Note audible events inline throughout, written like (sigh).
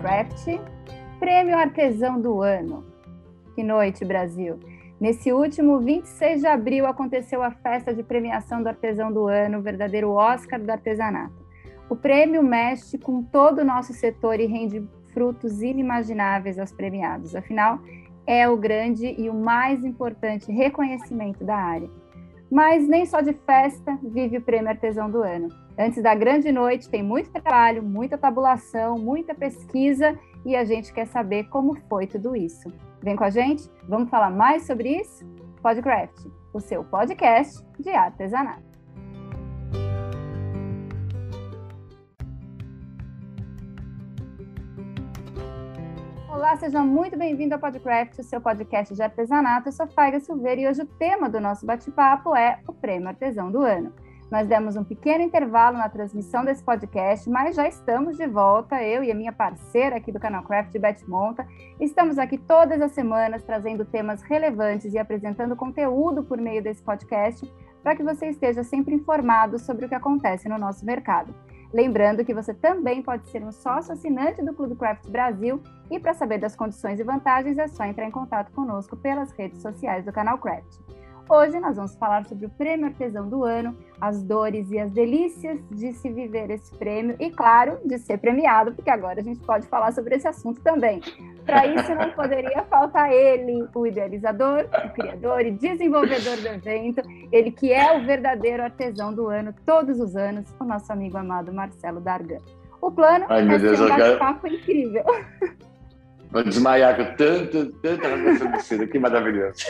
Podcraft, Prêmio Artesão do Ano. Que noite, Brasil! Nesse último 26 de abril aconteceu a festa de premiação do Artesão do Ano, o verdadeiro Oscar do artesanato. O prêmio mexe com todo o nosso setor e rende frutos inimagináveis aos premiados. Afinal, é o grande e o mais importante reconhecimento da área. Mas nem só de festa vive o Prêmio Artesão do Ano. Antes da grande noite, tem muito trabalho, muita tabulação, muita pesquisa e a gente quer saber como foi tudo isso. Vem com a gente? Vamos falar mais sobre isso? Podcraft, o seu podcast de artesanato. Olá, seja muito bem-vindo ao Podcraft, o seu podcast de artesanato. Eu sou Faiga Silveira e hoje o tema do nosso bate-papo é o Prêmio Artesão do Ano. Nós demos um pequeno intervalo na transmissão desse podcast, mas já estamos de volta, eu e a minha parceira aqui do canal Craft, Beth Monta. Estamos aqui todas as semanas trazendo temas relevantes e apresentando conteúdo por meio desse podcast para que você esteja sempre informado sobre o que acontece no nosso mercado. Lembrando que você também pode ser um sócio assinante do Clube Craft Brasil e para saber das condições e vantagens é só entrar em contato conosco pelas redes sociais do canal Craft. Hoje nós vamos falar sobre o Prêmio Artesão do Ano, as dores e as delícias de se viver esse prêmio e, claro, de ser premiado, porque agora a gente pode falar sobre esse assunto também. Para isso, não poderia faltar ele, o idealizador, o criador e desenvolvedor do evento, ele que é o verdadeiro artesão do ano, todos os anos, o nosso amigo amado Marcelo Dargan. O plano Ai, é ser um bate-papo incrível. Vou desmaiar com tanta seda, que maravilhoso.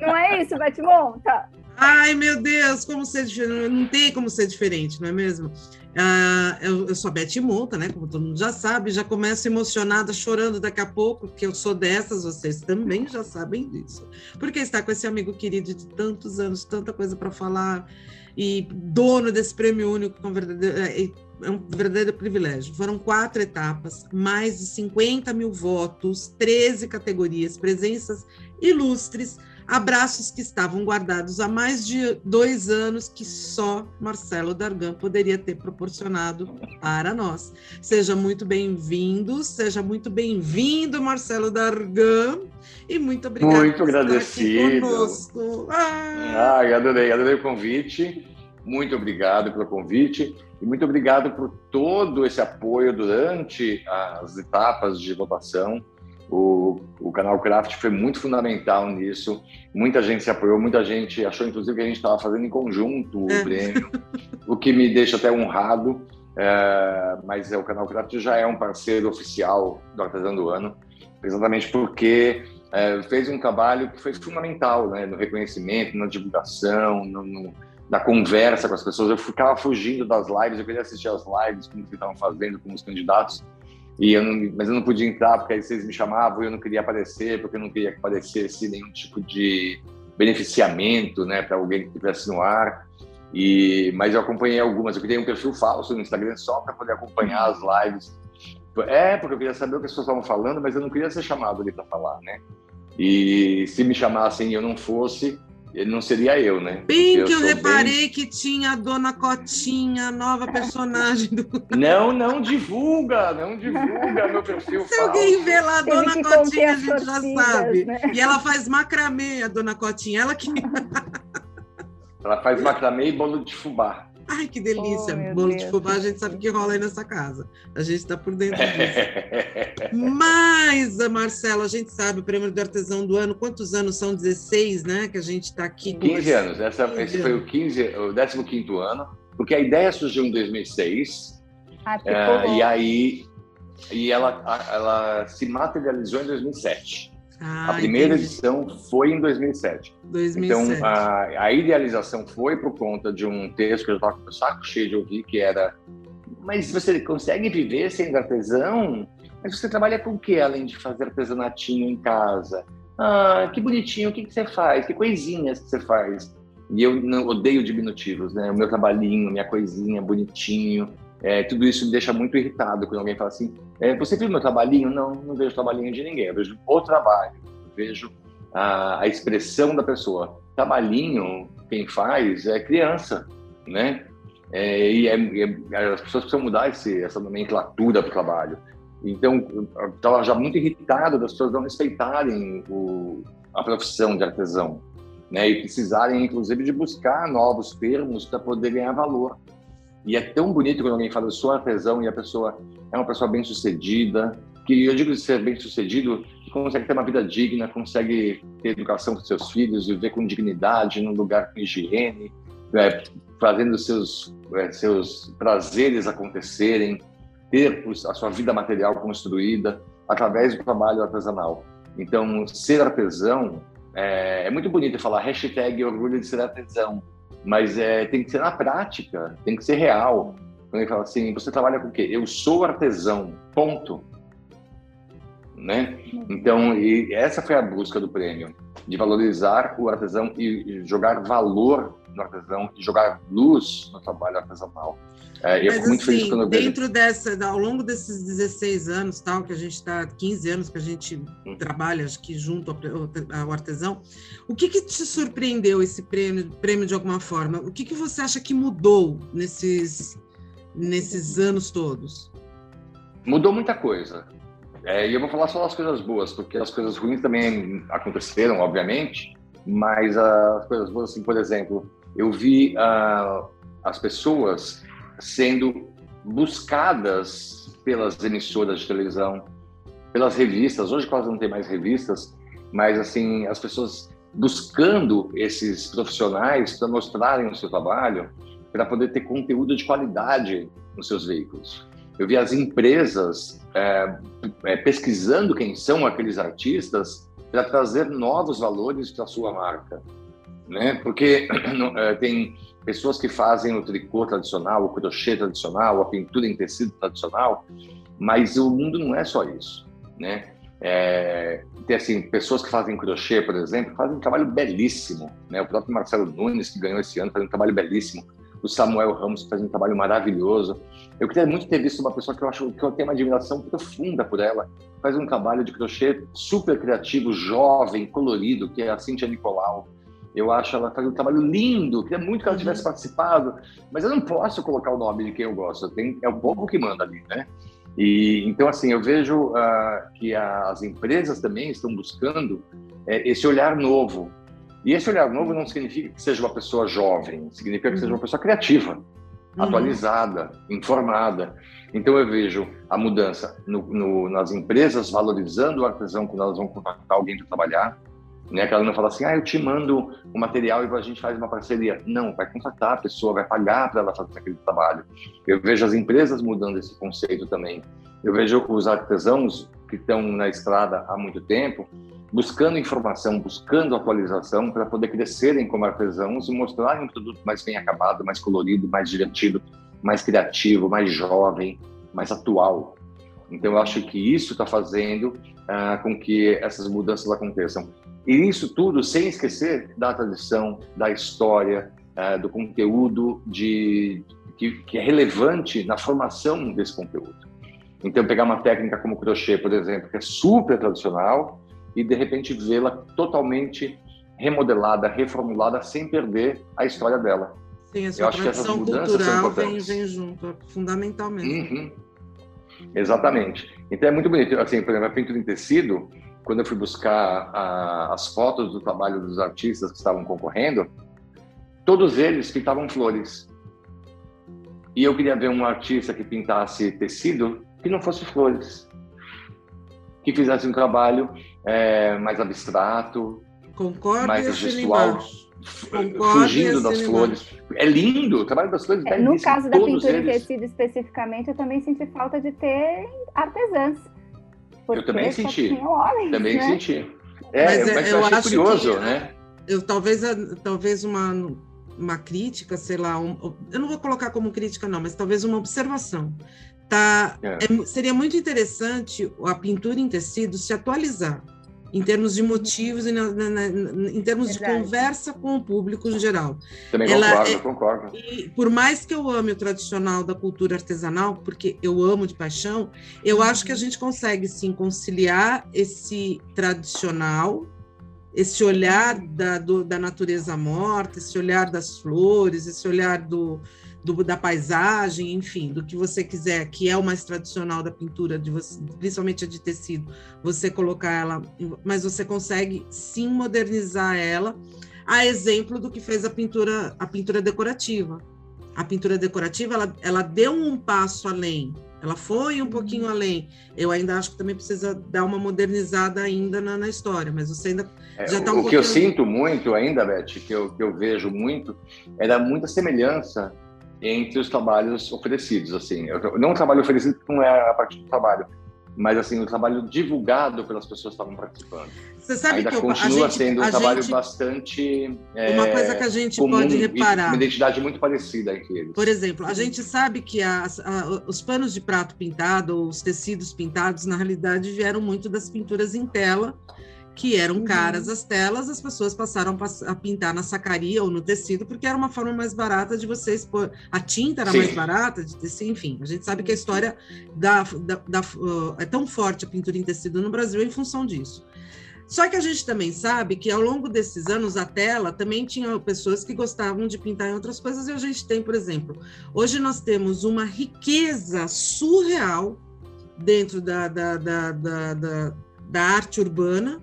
Não é isso, Bate-Monta? Ai, meu Deus, como ser? Não tem como ser diferente, não é mesmo? Ah, eu, eu, sou a Beth Monta, né? Como todo mundo já sabe, já começo emocionada, chorando daqui a pouco, porque eu sou dessas, vocês também já sabem disso. Porque está com esse amigo querido de tantos anos, tanta coisa para falar, e dono desse prêmio único, com verdadeiro, é, é um verdadeiro privilégio. Foram quatro etapas, mais de 50 mil votos, 13 categorias, presenças ilustres, abraços que estavam guardados há mais de dois anos que só Marcelo Dargan poderia ter proporcionado para nós. Seja muito bem-vindo, seja muito bem-vindo, Marcelo Dargan, e muito obrigado muito agradecido. conosco. Ah. ah, adorei, adorei o convite. Muito obrigado pelo convite e muito obrigado por todo esse apoio durante as etapas de votação. O, o canal Craft foi muito fundamental nisso. Muita gente se apoiou, muita gente achou, inclusive, que a gente estava fazendo em conjunto o é. prêmio, o que me deixa até honrado. É, mas é, o canal Craft já é um parceiro oficial do Artesão do Ano, exatamente porque é, fez um trabalho que foi fundamental né, no reconhecimento, na divulgação, no, no da conversa com as pessoas. Eu ficava fugindo das lives, eu queria assistir as lives, como que estavam fazendo com os candidatos, e eu não, mas eu não podia entrar porque aí vocês me chamavam e eu não queria aparecer, porque eu não queria que aparecesse nenhum tipo de beneficiamento né, para alguém que estivesse no ar. E, mas eu acompanhei algumas, eu criei um perfil falso no Instagram só para poder acompanhar as lives. É, porque eu queria saber o que as pessoas estavam falando, mas eu não queria ser chamado ali para falar, né? E se me chamassem e eu não fosse, ele não seria eu, né? Bem eu que eu reparei bem... que tinha a Dona Cotinha, a nova personagem do. (laughs) Não, não divulga, não divulga meu perfil. Se alguém vê lá a Dona Cotinha, a gente já sabe. Né? E ela faz macramê, a Dona Cotinha. Ela que. ela faz macramê e bolo de fubá. Ai, que delícia! Oh, Bolo Deus. de fubá, a gente sabe que rola aí nessa casa. A gente está por dentro disso. (laughs) Mas, Marcelo, a gente sabe, o prêmio do artesão do ano, quantos anos são? 16, né? Que a gente está aqui. 15 anos. Essa, 15 esse foi o, 15, o 15 ano, porque a ideia surgiu em 2006. Ah, uh, e aí e ela, ela se materializou em 2007. Ah, a primeira entendi. edição foi em 2007. 2007. Então, a, a, idealização foi por conta de um texto que eu estava com o saco cheio de ouvir, que era mas você consegue viver sendo artesão? Mas você trabalha com o que, além de fazer artesanatinho em casa? Ah, que bonitinho, o que, que você faz? Que coisinhas que você faz? E eu não odeio diminutivos, né? O meu trabalhinho, minha coisinha, bonitinho. É, tudo isso me deixa muito irritado quando alguém fala assim: é, Você viu meu trabalhinho? Não, não vejo trabalhinho de ninguém. Eu vejo o trabalho, vejo a, a expressão da pessoa. Trabalhinho, quem faz é criança, né? É, e é, é, as pessoas precisam mudar esse, essa nomenclatura para o trabalho. Então, eu estava já muito irritado das pessoas não respeitarem o, a profissão de artesão, né? E precisarem, inclusive, de buscar novos termos para poder ganhar valor. E é tão bonito quando alguém fala, eu sou artesão, e a pessoa é uma pessoa bem-sucedida, que eu digo de ser bem-sucedido, que consegue ter uma vida digna, consegue ter educação para seus filhos, viver com dignidade, num lugar com higiene, é, fazendo seus, é, seus prazeres acontecerem, ter a sua vida material construída através do trabalho artesanal. Então, ser artesão é, é muito bonito falar hashtag orgulho de ser artesão, mas é, tem que ser na prática, tem que ser real. Quando ele fala assim, você trabalha com o quê? Eu sou artesão, ponto. Né? Então, essa foi a busca do prêmio, de valorizar o artesão e jogar valor no artesão e jogar luz no trabalho artesanal. É, eu fico muito assim, feliz quando eu vejo... dentro dessa, ao longo desses 16 anos, tal, que a gente está, 15 anos que a gente hum. trabalha, que junto ao, ao, artesão, o que, que te surpreendeu esse prêmio, prêmio de alguma forma? O que, que você acha que mudou nesses, nesses anos todos? Mudou muita coisa. É, e eu vou falar só das coisas boas, porque as coisas ruins também aconteceram, obviamente, mas as coisas boas, assim, por exemplo, eu vi uh, as pessoas sendo buscadas pelas emissoras de televisão, pelas revistas. Hoje quase não tem mais revistas, mas assim as pessoas buscando esses profissionais para mostrarem o seu trabalho, para poder ter conteúdo de qualidade nos seus veículos. Eu vi as empresas é, pesquisando quem são aqueles artistas para trazer novos valores para a sua marca, né? Porque (clears throat) é, tem pessoas que fazem o tricô tradicional, o crochê tradicional, a pintura em tecido tradicional, mas o mundo não é só isso, né? É, tem assim pessoas que fazem crochê, por exemplo, fazem um trabalho belíssimo, né? O próprio Marcelo Nunes que ganhou esse ano faz um trabalho belíssimo. O Samuel Ramos faz um trabalho maravilhoso. Eu queria muito ter visto uma pessoa que eu acho que eu tenho uma admiração profunda por ela. Faz um trabalho de crochê super criativo, jovem, colorido, que é a Cintia Nicolau eu acho ela faz um trabalho lindo, queria muito que ela tivesse uhum. participado, mas eu não posso colocar o nome de quem eu gosto, tem, é o povo que manda ali, né? E então assim eu vejo uh, que as empresas também estão buscando é, esse olhar novo. E esse olhar novo não significa que seja uma pessoa jovem, significa que seja uma uhum. pessoa criativa, uhum. atualizada, informada. Então eu vejo a mudança no, no, nas empresas valorizando o artesão quando elas vão contratar alguém para trabalhar, né? Que ela não fala assim, ah, eu te mando o material e a gente faz uma parceria. Não, vai contratar a pessoa, vai pagar para ela fazer aquele trabalho. Eu vejo as empresas mudando esse conceito também. Eu vejo os artesãos que estão na estrada há muito tempo buscando informação, buscando atualização para poder crescerem como artesãos e mostrarem um produto mais bem acabado, mais colorido, mais divertido, mais criativo, mais jovem, mais atual. Então, eu acho que isso está fazendo uh, com que essas mudanças aconteçam. E isso tudo sem esquecer da tradição, da história, uh, do conteúdo de, que, que, é relevante na formação desse conteúdo. Então, pegar uma técnica como crochê, por exemplo, que é super tradicional, e de repente vê-la totalmente remodelada, reformulada, sem perder a história dela. Sim, a sua Eu acho que cultural vem, vem junto, fundamentalmente. Uhum. Exatamente. Então é muito bonito. Assim, por exemplo, a pintura em tecido, quando eu fui buscar a, as fotos do trabalho dos artistas que estavam concorrendo, todos eles pintavam flores. E eu queria ver um artista que pintasse tecido que não fosse flores, que fizesse um trabalho é, mais abstrato, Concordo mais gestual, fugindo das flores. É lindo, o trabalho das flores é, No caso da pintura eles. em tecido especificamente, eu também senti falta de ter artesãs eu também senti. Homens, também né? senti. É, mas, é, mas eu, eu achei curioso, que, né? Eu, talvez, talvez uma, uma crítica, sei lá, um, eu não vou colocar como crítica, não, mas talvez uma observação. Tá, é. É, seria muito interessante a pintura em tecido se atualizar em termos de motivos e na, na, na, em termos Verdade. de conversa com o público em geral. Também Ela concordo, é, concordo. E por mais que eu ame o tradicional da cultura artesanal, porque eu amo de paixão, eu uhum. acho que a gente consegue sim conciliar esse tradicional, esse olhar da, do, da natureza morta, esse olhar das flores, esse olhar do, do, da paisagem, enfim, do que você quiser, que é o mais tradicional da pintura, de você, principalmente a de tecido, você colocar ela, mas você consegue sim modernizar ela, a exemplo do que fez a pintura, a pintura decorativa. A pintura decorativa, ela, ela deu um passo além, ela foi um pouquinho uhum. além. Eu ainda acho que também precisa dar uma modernizada ainda na, na história, mas você ainda é, já está um O pouquinho... que eu sinto muito ainda, Beth, que eu, que eu vejo muito, é da muita semelhança entre os trabalhos oferecidos. Assim, não o trabalho oferecido não é a partir do trabalho, mas assim o trabalho divulgado pelas pessoas que estavam participando. Você sabe Ainda que eu, continua gente, sendo um trabalho gente, bastante uma é, coisa que a gente comum, pode reparar, uma identidade muito parecida entre eles. Por exemplo, a gente sabe que as, a, os panos de prato pintado, os tecidos pintados, na realidade vieram muito das pinturas em tela que eram uhum. caras as telas, as pessoas passaram a pintar na sacaria ou no tecido, porque era uma forma mais barata de você expor. A tinta era Sim. mais barata de tecido, enfim. A gente sabe que a história da, da, da uh, é tão forte a pintura em tecido no Brasil em função disso. Só que a gente também sabe que ao longo desses anos a tela também tinha pessoas que gostavam de pintar em outras coisas, e a gente tem, por exemplo, hoje nós temos uma riqueza surreal dentro da, da, da, da, da arte urbana,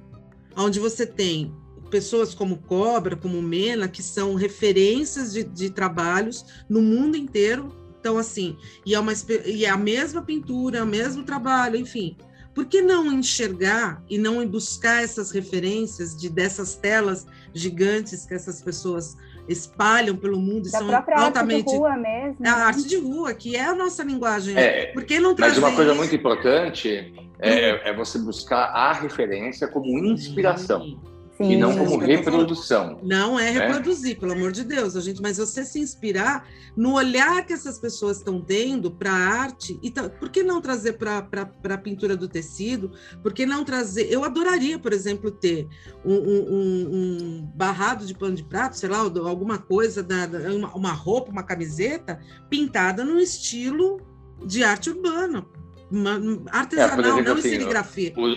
onde você tem pessoas como Cobra, como Mena, que são referências de, de trabalhos no mundo inteiro. Então, assim, e é, uma, e é a mesma pintura, é o mesmo trabalho, enfim. Por que não enxergar e não buscar essas referências de dessas telas gigantes que essas pessoas espalham pelo mundo da são própria altamente arte de rua mesmo. É a arte de rua, que é a nossa linguagem. É, Por que não trazer Mas uma coisa isso? muito importante é, é, você buscar a referência como inspiração. Sim. Sim, e não como reprodução. Não é né? reproduzir, né? pelo amor de Deus, a gente, mas você se inspirar no olhar que essas pessoas estão tendo para a arte, e tá, por que não trazer para a pintura do tecido? Por que não trazer? Eu adoraria, por exemplo, ter um, um, um barrado de pano de prato, sei lá, alguma coisa, da, uma, uma roupa, uma camiseta pintada no estilo de arte urbana, uma, artesanal, é, exemplo, não assim, em serigrafia. O,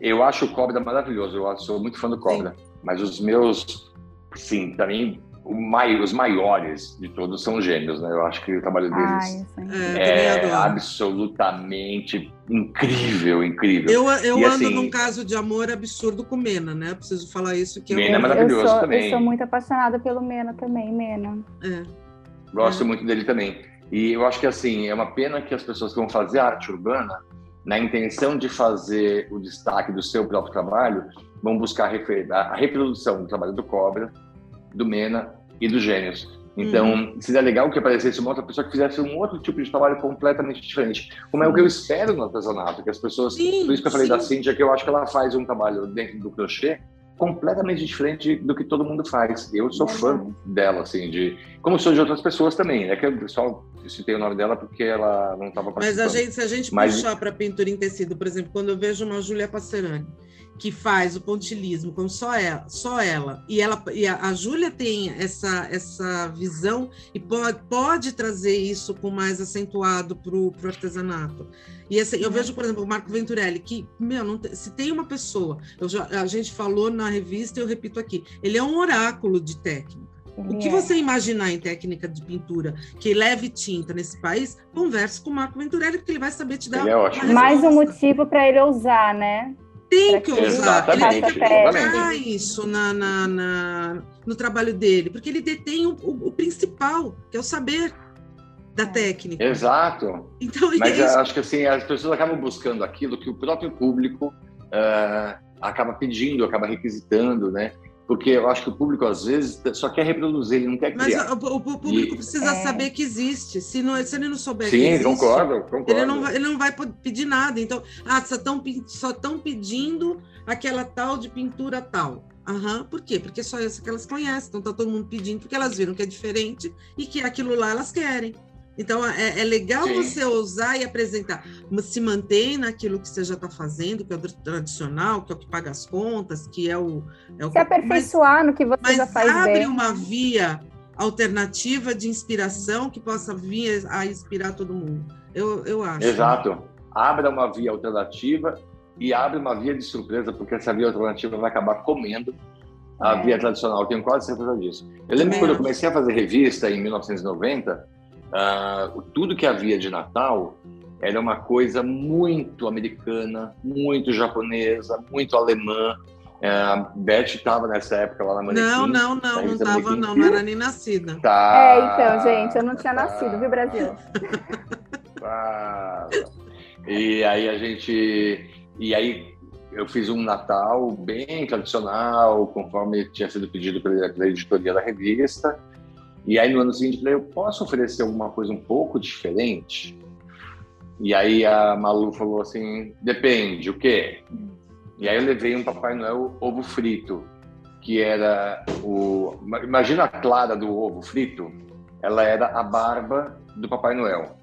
eu acho o Cobra maravilhoso, eu sou muito fã do Cobra. Sim. Mas os meus, sim, para mim, os maiores de todos são gêmeos, né? Eu acho que o trabalho deles é, é absolutamente incrível, incrível. Eu, eu e, ando assim, num caso de amor absurdo com Mena, né? Preciso falar isso que Mena eu, é maravilhoso eu sou, também. Eu sou muito apaixonada pelo Mena também, Mena. É. Gosto é. muito dele também. E eu acho que assim é uma pena que as pessoas que vão fazer arte urbana na intenção de fazer o destaque do seu próprio trabalho, vão buscar a reprodução do trabalho do Cobra, do Mena e do Gênios. Então, uhum. seria legal que aparecesse uma outra pessoa que fizesse um outro tipo de trabalho completamente diferente. Como é o que eu espero no artesanato, que as pessoas. Sim, por isso que eu falei sim. da Cíntia, que eu acho que ela faz um trabalho dentro do crochê completamente diferente do que todo mundo faz. Eu sou fã dela, assim, de. Como sou de outras pessoas também, é que o pessoal eu citei o nome dela porque ela não estava participando. Mas a gente, se a gente Mas... puxar para pintura em tecido, por exemplo, quando eu vejo uma Júlia Passerani que faz o pontilismo com só ela, só ela, e ela e a, a Júlia tem essa essa visão e pode, pode trazer isso com mais acentuado para o artesanato. E assim, eu vejo, por exemplo, o Marco Venturelli, que, meu, tem, se tem uma pessoa, já, a gente falou na revista, eu repito aqui, ele é um oráculo de técnica. O que é. você imaginar em técnica de pintura que leve tinta nesse país, converse com o Marco Venturelli, porque ele vai saber te dar. É Mais um motivo para ele usar, né? Tem que usar, ele tem que aplicar isso na, na, na, no trabalho dele, porque ele detém o, o, o principal, que é o saber da é. técnica. Exato. Então, Mas é acho que assim, as pessoas acabam buscando aquilo que o próprio público uh, acaba pedindo, acaba requisitando, né? Porque eu acho que o público, às vezes, só quer reproduzir, ele não quer criar. Mas o, o público e... precisa é... saber que existe. Se, não, se ele não souber Sim, que existe... concordo, concordo. Ele não, vai, ele não vai pedir nada. Então, ah, só estão só pedindo aquela tal de pintura tal. Aham, por quê? Porque só essa que elas conhecem. Então, está todo mundo pedindo porque elas viram que é diferente e que aquilo lá elas querem. Então, é, é legal Sim. você ousar e apresentar. Se mantém naquilo que você já está fazendo, que é o tradicional, que é o que paga as contas, que é o. É o se aperfeiçoar mas, no que você mas já faz abre bem. uma via alternativa de inspiração que possa vir a inspirar todo mundo. Eu, eu acho. Exato. Abra uma via alternativa e abre uma via de surpresa, porque essa via alternativa vai acabar comendo a é. via tradicional. Eu tenho quase certeza disso. Eu lembro é. quando eu comecei a fazer revista em 1990 uh, tudo que havia de Natal era uma coisa muito americana, muito japonesa, muito alemã. A Beth estava nessa época lá na Manequim. Não, não, não, não estava, não, não era nem nascida. Tá. É, então, gente, eu não tinha nascido, viu, Brasil? Tá. E aí a gente. E aí eu fiz um Natal bem tradicional, conforme tinha sido pedido pela, pela editoria da revista. E aí no ano seguinte eu falei, eu posso oferecer alguma coisa um pouco diferente? E aí a Malu falou assim, depende, o quê? E aí eu levei um Papai Noel ovo frito, que era o... Imagina a clara do ovo frito? Ela era a barba do Papai Noel.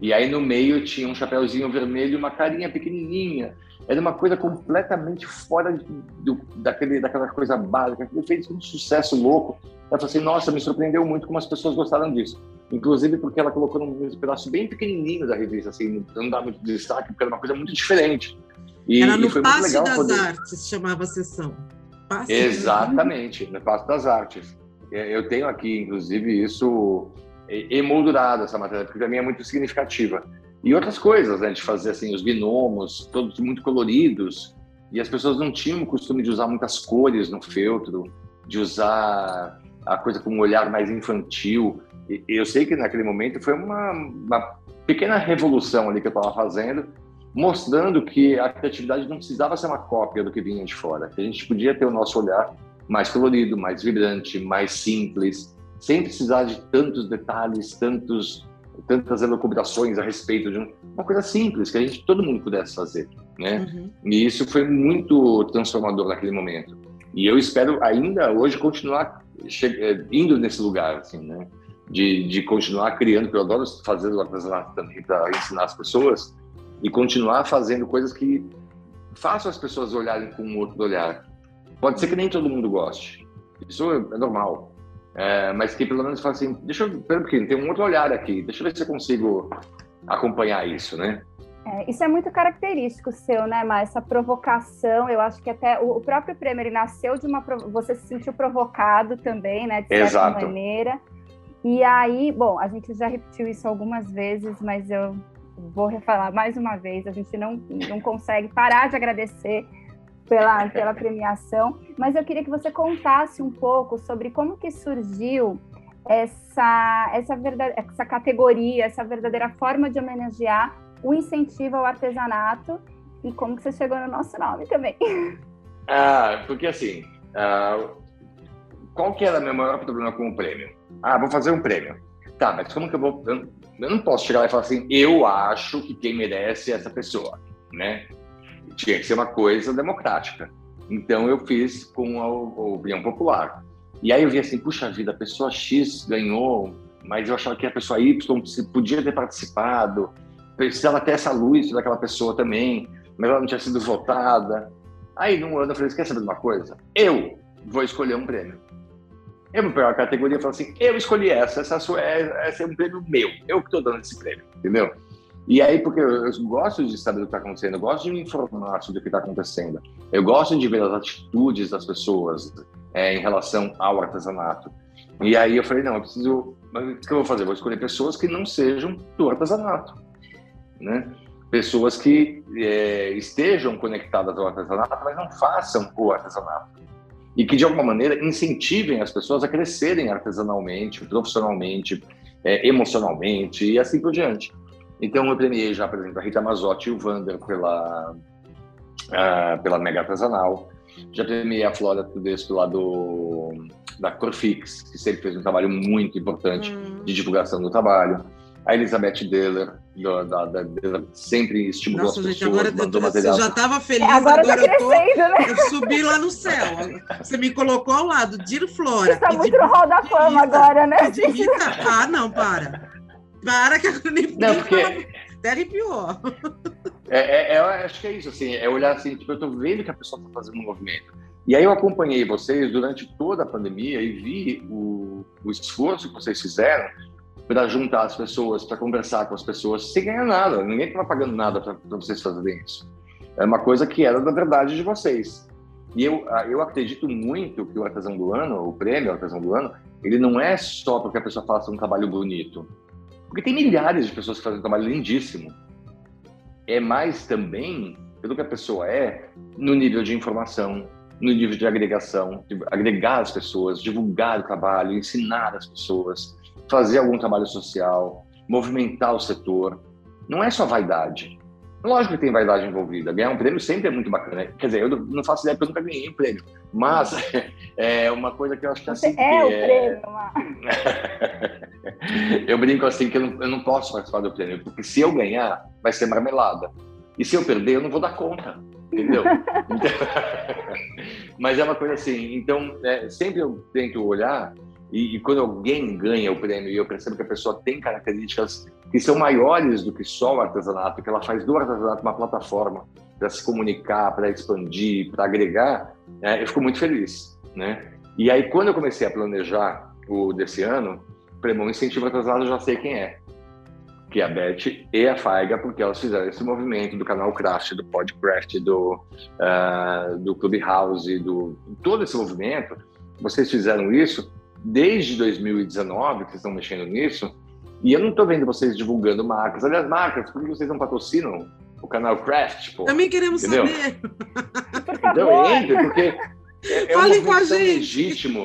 E aí no meio tinha um chapéuzinho vermelho uma carinha pequenininha. Era uma coisa completamente fora do, daquele, daquela coisa básica. Ele fez um sucesso louco. Ela falou assim, nossa, me surpreendeu muito como as pessoas gostaram disso. Inclusive porque ela colocou num pedaço bem pequenininho da revista, assim, não dá muito destaque, porque era uma coisa muito diferente. E, era no e Passe das poder... Artes, chamava a sessão. Passe Exatamente, no Passe das Artes. É, eu tenho aqui, inclusive, isso emoldurado, essa matéria, porque para mim é muito significativa. E outras coisas, né, de fazer assim, os gnomos, todos muito coloridos, e as pessoas não tinham o costume de usar muitas cores no feltro, de usar a coisa com um olhar mais infantil. E eu sei que naquele momento foi uma, uma pequena revolução ali que eu estava fazendo, mostrando que a criatividade não precisava ser uma cópia do que vinha de fora, que a gente podia ter o nosso olhar mais colorido, mais vibrante, mais simples, sem precisar de tantos detalhes, tantos, tantas elucubrações a respeito de uma coisa simples que a gente todo mundo pudesse fazer, né? Uhum. E isso foi muito transformador naquele momento. E eu espero ainda hoje continuar eh, indo nesse lugar, assim, né? De, de continuar criando, porque eu adoro fazer o artesanato também para ensinar as pessoas, e continuar fazendo coisas que façam as pessoas olharem com um outro olhar. Pode ser que nem todo mundo goste, isso é normal, é, mas que pelo menos fala assim, deixa eu, pera um pouquinho, tem um outro olhar aqui, deixa eu ver se eu consigo acompanhar isso, né? É, isso é muito característico seu, né, Mas Essa provocação, eu acho que até o, o próprio prêmio, ele nasceu de uma... Você se sentiu provocado também, né, de certa Exato. maneira. E aí, bom, a gente já repetiu isso algumas vezes, mas eu vou refalar mais uma vez, a gente não, não consegue parar de agradecer pela, pela premiação, mas eu queria que você contasse um pouco sobre como que surgiu essa, essa, verdade, essa categoria, essa verdadeira forma de homenagear o incentivo ao artesanato e como que você chegou no nosso nome também. (laughs) Ah, porque assim, ah, qual que era o meu maior problema com o prêmio? Ah, vou fazer um prêmio. Tá, mas como que eu vou... Eu, não posso chegar lá e falar assim, eu acho que quem merece é essa pessoa, né? Tinha que ser uma coisa democrática. Então eu fiz com a, opinião popular. E aí eu vi assim, puxa vida, a pessoa X ganhou, mas eu achava que a pessoa Y podia ter participado, precisava ter essa luz daquela pessoa também, mas ela não tinha sido votada. Aí num ano eu falei, quer saber de uma coisa? Eu vou escolher um prêmio. Eu vou pegar a categoria e falar assim, eu escolhi essa, essa, é, essa é um prêmio meu, eu que estou dando esse prêmio, entendeu? E aí, porque eu, gosto de saber o que está acontecendo, eu gosto de me informar sobre o que está acontecendo, eu gosto de ver as atitudes das pessoas é, em relação ao artesanato. E aí eu falei, não, eu preciso, mas o que eu vou fazer? vou escolher pessoas que não sejam do artesanato, né? Pessoas que é, estejam conectadas ao artesanato, mas não façam o artesanato. E que, de alguma maneira, incentivem as pessoas a crescerem artesanalmente, profissionalmente, é, emocionalmente e assim por diante. Então, eu premiei já, por exemplo, a Rita Mazotti e o Vander pela, uh, pela Mega Artesanal. Já premiei a Flora Tudesco lá do, da Corfix, que sempre fez um trabalho muito importante hum. de divulgação do trabalho. A Elizabeth Deller, do, da, da, da, sempre estimulou Nossa, as gente, pessoas, agora mandou material. Você já estava feliz, é, agora, agora tá eu, tô, né? eu subi lá no céu. Você me colocou ao lado, Dir Flora. Está muito no hall da fama agora, né? Ah, não, para. Para que eu nem Não, porque... Até arrepiou. É, é, é, acho que é isso, assim, é olhar assim, tipo, eu tô vendo que a pessoa tá fazendo um movimento. E aí eu acompanhei vocês durante toda a pandemia e vi o, o esforço que vocês fizeram para juntar as pessoas, para conversar com as pessoas, sem ganhar nada. Ninguém estava pagando nada para vocês fazerem isso. É uma coisa que era da verdade de vocês. E eu, eu acredito muito que o artesão do ano, o prêmio artesão do ano, ele não é só porque a pessoa faça um trabalho bonito Porque tem milhares de pessoas que fazem um trabalho lindíssimo. É mais também pelo que a pessoa é no nível de informação, no nível de agregação, de agregar as pessoas, divulgar o trabalho, ensinar as pessoas, fazer algum trabalho social, movimentar o setor. Não é só vaidade. Lógico que tem vaidade envolvida. Ganhar um prêmio sempre é muito bacana. Quer dizer, eu não faço ideia porque eu nunca ganhei um prêmio. Mas (laughs) é uma coisa que eu acho que Você assim. é o é... prêmio, (laughs) Eu brinco assim que eu não, eu não posso participar do prêmio, porque se eu ganhar, vai ser marmelada. E se eu perder, eu não vou dar conta. Entendeu? (laughs) Então... Mas é uma coisa assim. Então, é, sempre eu tento olhar e, e, quando alguém ganha o prêmio e eu percebo que a pessoa tem características que são maiores do que só o artesanato, que ela faz do artesanato uma plataforma para se comunicar, para expandir, para agregar, é, eu fico muito feliz, né? E aí, quando eu comecei a planejar o desse ano, prêmio Incentivo Artesanato eu já sei quem é, que é a Beth e a Faiga, porque elas fizeram esse movimento do canal Craft, do Podcraft, do, uh, do Clubhouse, do todo esse movimento. Vocês fizeram isso desde 2019 que vocês estão mexendo nisso, e eu não estou vendo vocês divulgando marcas. Aliás, marcas, por que vocês não patrocinam o canal Craft? Pô? Também queremos Entendeu? saber. Então entre, porque é, é um movimento legítimo,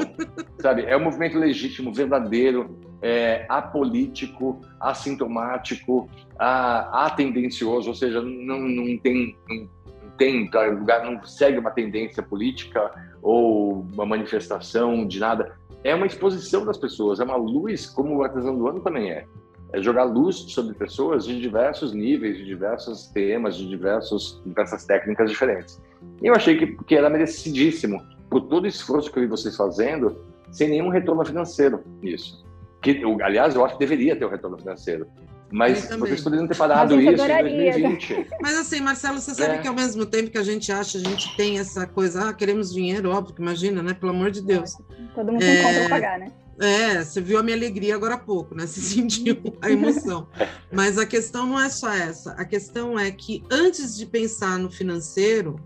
sabe? É um movimento legítimo, verdadeiro, é, apolítico, assintomático, a, atendencioso, ou seja, não, não tem, não, tem lugar, não segue uma tendência política ou uma manifestação de nada é uma exposição das pessoas, é uma luz, como o artesão do ano também é. É jogar luz sobre pessoas de diversos níveis, de diversos temas, de diversos, diversas técnicas diferentes. E eu achei que, que era merecidíssimo, por todo o esforço que eu vi vocês fazendo, sem nenhum retorno financeiro nisso. Que, aliás, eu acho que deveria ter um retorno financeiro. Mas vocês poderiam ter parado isso adoraria. em 2020. (laughs) Mas assim, Marcelo, você sabe é. que ao mesmo tempo que a gente acha, a gente tem essa coisa, ah, queremos dinheiro, óbvio, imagina, né? Pelo amor de Deus. Todo mundo tem é... conta pra pagar, né? É, você viu a minha alegria agora há pouco, né? (laughs) Você sentiu a emoção. Mas a questão não é só essa. A questão é que antes de pensar no financeiro,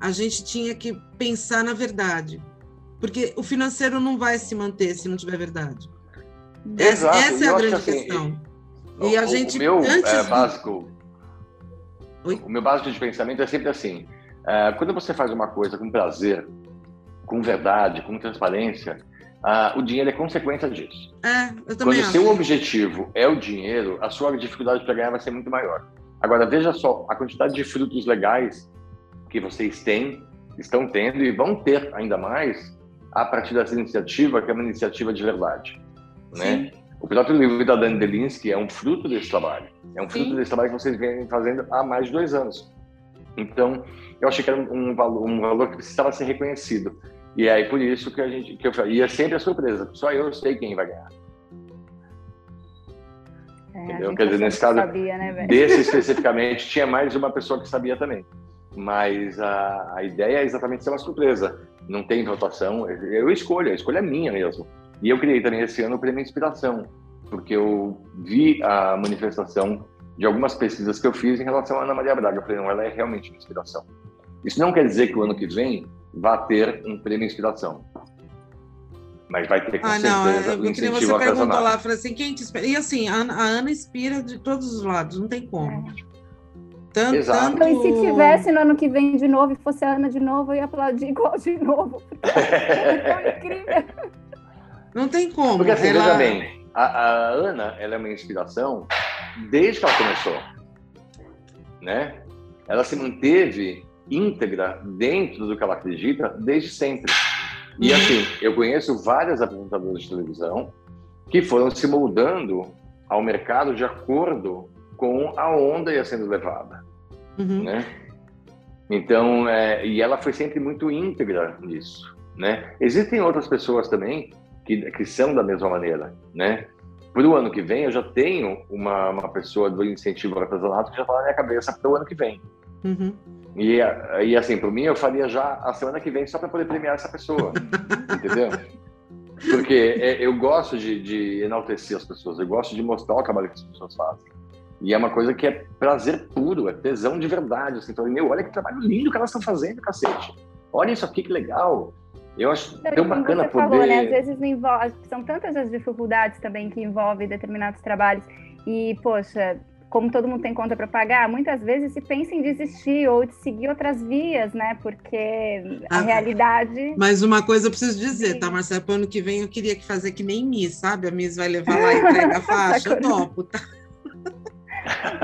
a gente tinha que pensar na verdade. Porque o financeiro não vai se manter se não tiver verdade. Exato. Essa, essa é a grande assim, questão. E a o, gente. O meu antes... é, básico. Oi? O meu básico de pensamento é sempre assim: é, quando você faz uma coisa com prazer, com verdade, com transparência, o dinheiro é consequência disso. É, eu também Quando o seu objetivo é o dinheiro, a sua dificuldade para ganhar vai ser muito maior. Agora, veja só a quantidade de frutos legais que vocês têm, estão tendo e vão ter ainda mais a partir dessa iniciativa, que é uma iniciativa de verdade. Né? O próprio livro da Dani Delinsky é um fruto desse trabalho. É um fruto Sim. desse trabalho que vocês vêm fazendo há mais de dois anos. Então, eu achei que era um valor, um valor que precisava ser reconhecido. E é aí por isso que a gente que eu e é sempre a surpresa. Só eu sei quem vai ganhar. É, Entendeu? Quer dizer, nesse caso, sabia, né, desse (laughs) especificamente, tinha mais uma pessoa que sabia também. Mas a, a ideia é exatamente ser uma surpresa. Não tem votação, eu escolho, a escolha é minha mesmo. E eu criei também esse ano o Prêmio Inspiração, porque eu vi a manifestação de algumas pesquisas que eu fiz em relação a Ana Maria Braga. Eu falei, não, ela é realmente uma inspiração. Isso não quer dizer que o ano que vem vá ter um prêmio Inspiração. Mas vai ter com ah, certeza não, eu, você perguntou lá, falei assim, quem te inspira? E assim, a, a, Ana inspira de todos os lados, não tem como. É. Tanto, Exato. Tanto... E se tivesse no ano que vem de novo e fosse a Ana de novo, eu ia aplaudir igual de novo. (laughs) é incrível. Não tem como. Porque assim, ela... veja bem, a, a, Ana, ela é uma inspiração desde que ela começou, né? Ela se manteve íntegra dentro do que ela acredita desde sempre. E assim, eu conheço várias apresentadoras de televisão que foram se moldando ao mercado de acordo com a onda ia sendo levada, uhum. né? Então, é, e ela foi sempre muito íntegra nisso, né? Existem outras pessoas também que, que são da mesma maneira, né? Para o ano que vem, eu já tenho uma, uma pessoa do incentivo ao artesanato que já está na minha cabeça para o ano que vem. Uhum. E, e assim, para mim, eu faria já a semana que vem só para poder premiar essa pessoa, (laughs) entendeu? Porque é, eu gosto de, de, enaltecer as pessoas, eu gosto de mostrar o trabalho que as pessoas fazem. E é uma coisa que é prazer puro, é tesão de verdade. Assim, meu, olha que trabalho lindo que elas estão fazendo, cacete. Olha isso aqui, que legal. Eu acho tão bacana você poder. Falou, né? Às vezes envolve, são tantas as dificuldades também que envolvem determinados trabalhos e, poxa, como todo mundo tem conta para pagar, muitas vezes se pensa em desistir ou de seguir outras vias, né? Porque a ah, realidade. Mas uma coisa eu preciso dizer, tá, Marcelo? Para ano que vem eu queria que fazer que nem Miss, sabe? A Miss vai levar lá e entrega a (laughs) faixa, eu topo, tá?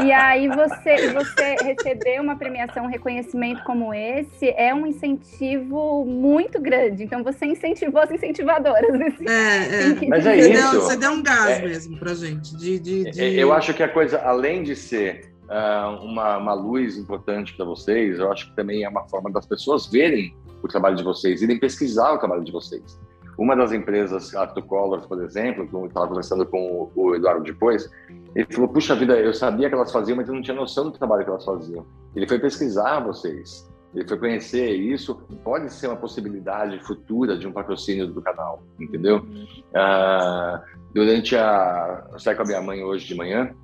E aí você, você receber uma premiação, um reconhecimento como esse é um incentivo muito grande. Então você incentivou as incentivadoras. Nesse, é, é. Mas é isso. Deu, você deu um gás é. mesmo para gente. De, de, de... Eu acho que a coisa, além de ser uh, uma, uma luz importante para vocês, eu acho que também é uma forma das pessoas verem o trabalho de vocês, irem pesquisar o trabalho de vocês. Uma das empresas, a Colors, por exemplo, que eu estava conversando com o Eduardo depois, ele falou: Puxa vida, eu sabia que elas faziam, mas eu não tinha noção do trabalho que elas faziam. Ele foi pesquisar vocês, ele foi conhecer isso. Pode ser uma possibilidade futura de um patrocínio do canal, entendeu? Uh, durante a. Eu saí com a minha mãe hoje de manhã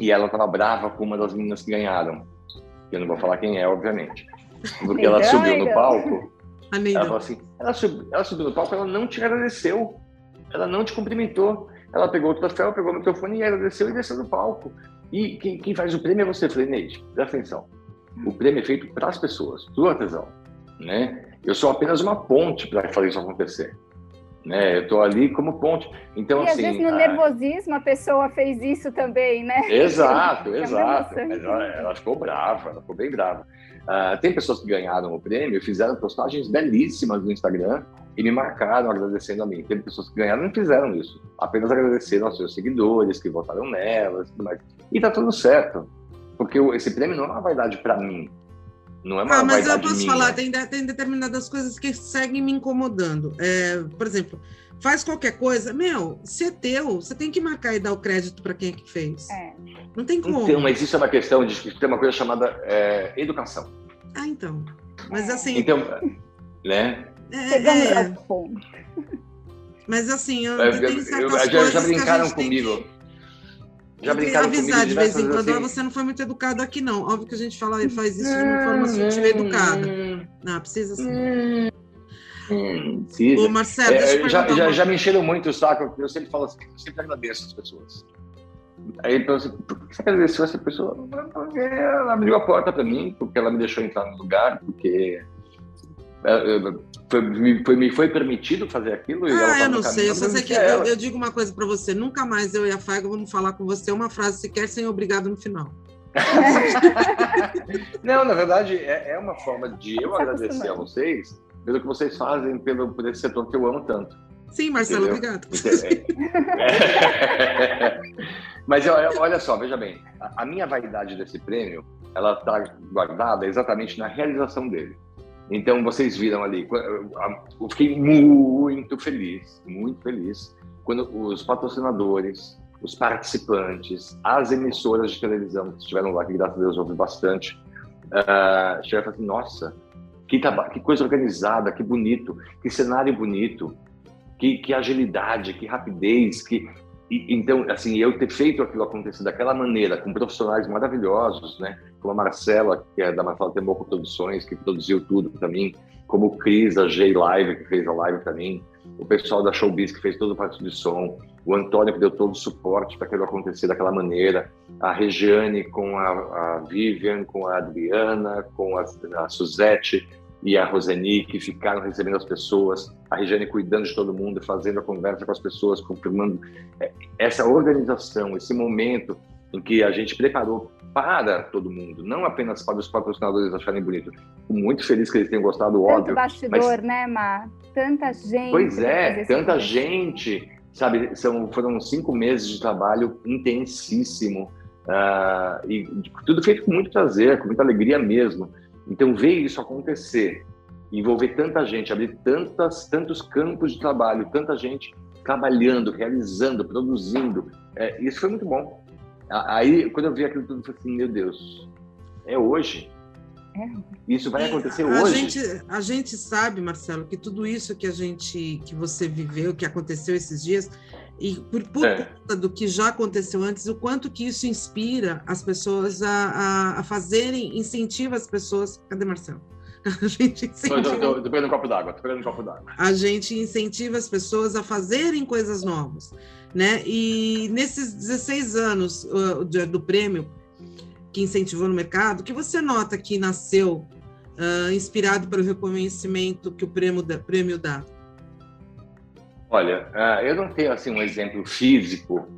e ela estava brava com uma das meninas que ganharam. Eu não vou falar quem é, obviamente. Porque ela subiu no palco ela falou assim: ela, subiu, ela subiu no palco, ela não te agradeceu, ela não te cumprimentou. Ela pegou o troféu, pegou o microfone e agradeceu e desceu do palco. E quem, quem faz o prêmio é você. Eu falei, Neide, presta atenção. O prêmio é feito para as pessoas, do artesão. Né? Eu sou apenas uma ponte para fazer isso acontecer. Né? Eu estou ali como ponte. Então, e assim, às vezes no a... nervosismo a pessoa fez isso também, né? Exato, (laughs) exato. Ela, ela, ficou brava, ela ficou bem brava. Uh, tem pessoas que ganharam o prêmio, fizeram postagens belíssimas no Instagram e me marcaram agradecendo a mim. Tem pessoas que ganharam e não fizeram isso, apenas agradeceram aos seus seguidores que votaram nelas e tudo mais. E tá tudo certo, porque esse prêmio não é uma vaidade para mim. Não é uma ah, mas eu posso minha. falar, tem, tem determinadas coisas que seguem me incomodando. É, por exemplo, faz qualquer coisa, meu, se é teu, você tem que marcar e dar o crédito para quem é que fez. É. Não tem como. Então, mas isso é uma questão de ter uma coisa chamada é, educação. Ah, então. Mas assim. Então, né? É, é... Mas assim, eu, é, tem certas eu, já, já brincaram comigo. Já brincaram avisar comigo de vez em quando, assim... você não foi muito educado aqui, não. Óbvio que a gente fala e faz isso de uma forma sutil e educada. Não, precisa assim. Hum, Ô, Marcelo, é, já, já, já, me encheram muito o saco, eu sempre falo assim, eu sempre agradeço as pessoas. Aí ele falou assim, por que você agradeceu essa pessoa? Porque ela abriu a porta para mim, porque ela me deixou entrar no lugar, porque é, é, foi, me, foi, foi permitido fazer aquilo. ah, eu não sei, eu só sei que eu, eu, digo uma coisa para você, nunca mais eu e a Faiga vamos falar com você uma frase sequer sem obrigado no final. (laughs) não, na verdade, é, é uma forma de eu agradecer a vocês pelo que vocês fazem pelo, por esse setor que eu amo tanto. Sim, Marcelo, Entendeu? obrigado. (laughs) É. Mas olha só, veja bem, a, minha vaidade desse prêmio, ela está guardada exatamente na realização dele. Então vocês viram ali, eu fiquei muito feliz, muito feliz quando os patrocinadores, os participantes, as emissoras de televisão que estiveram lá, que graças a Deus houve bastante, uh, chegaram e assim, nossa, que, que coisa organizada, que bonito, que cenário bonito, que, que agilidade, que rapidez, que e, então assim eu ter feito aquilo acontecer daquela maneira com profissionais maravilhosos, né? Como a Marcela que é da Marcela Temoco Produções que produziu tudo para mim, como o Cris da J Live que fez a live para mim, o pessoal da Showbiz que fez toda a parte de som, o Antônio que deu todo o suporte para aquilo acontecer daquela maneira, a Regiane com a, a Vivian, com a Adriana, com a, a Suzette, e a Roseni, que ficaram recebendo as pessoas, a Regiane cuidando de todo mundo, fazendo a conversa com as pessoas, confirmando é, essa organização, esse momento em que a gente preparou para todo mundo, não apenas para os patrocinadores acharem bonito. Fico muito feliz que eles tenham gostado, Tanto óbvio. bastidor, mas... né, Mar? Tanta gente. Pois é, tanta gente. Sabe, são, foram cinco meses de trabalho intensíssimo. Uh, e tudo feito com muito prazer, com muita alegria mesmo. Então, ver isso acontecer, envolver tanta gente, abrir tantas, tantos campos de trabalho, tanta gente trabalhando, realizando, produzindo, é, isso foi muito bom. Aí, quando eu vi aquilo tudo, eu falei assim: meu Deus, é hoje. É. Isso vai acontecer a hoje. Gente, a gente sabe, Marcelo, que tudo isso que a gente, que você viveu, que aconteceu esses dias, e por, por é. conta do que já aconteceu antes, o quanto que isso inspira as pessoas a, a, a fazerem, incentiva as pessoas. Cadê Marcelo? (laughs) A gente incentiva... Estou pegando um copo d'água, pegando um copo d'água. A gente incentiva as pessoas a fazerem coisas novas, né? E nesses 16 anos uh, do prêmio que incentivou no mercado, que você nota que nasceu uh, inspirado pelo reconhecimento que o prêmio, da, prêmio dá? Olha, uh, eu não tenho assim um exemplo físico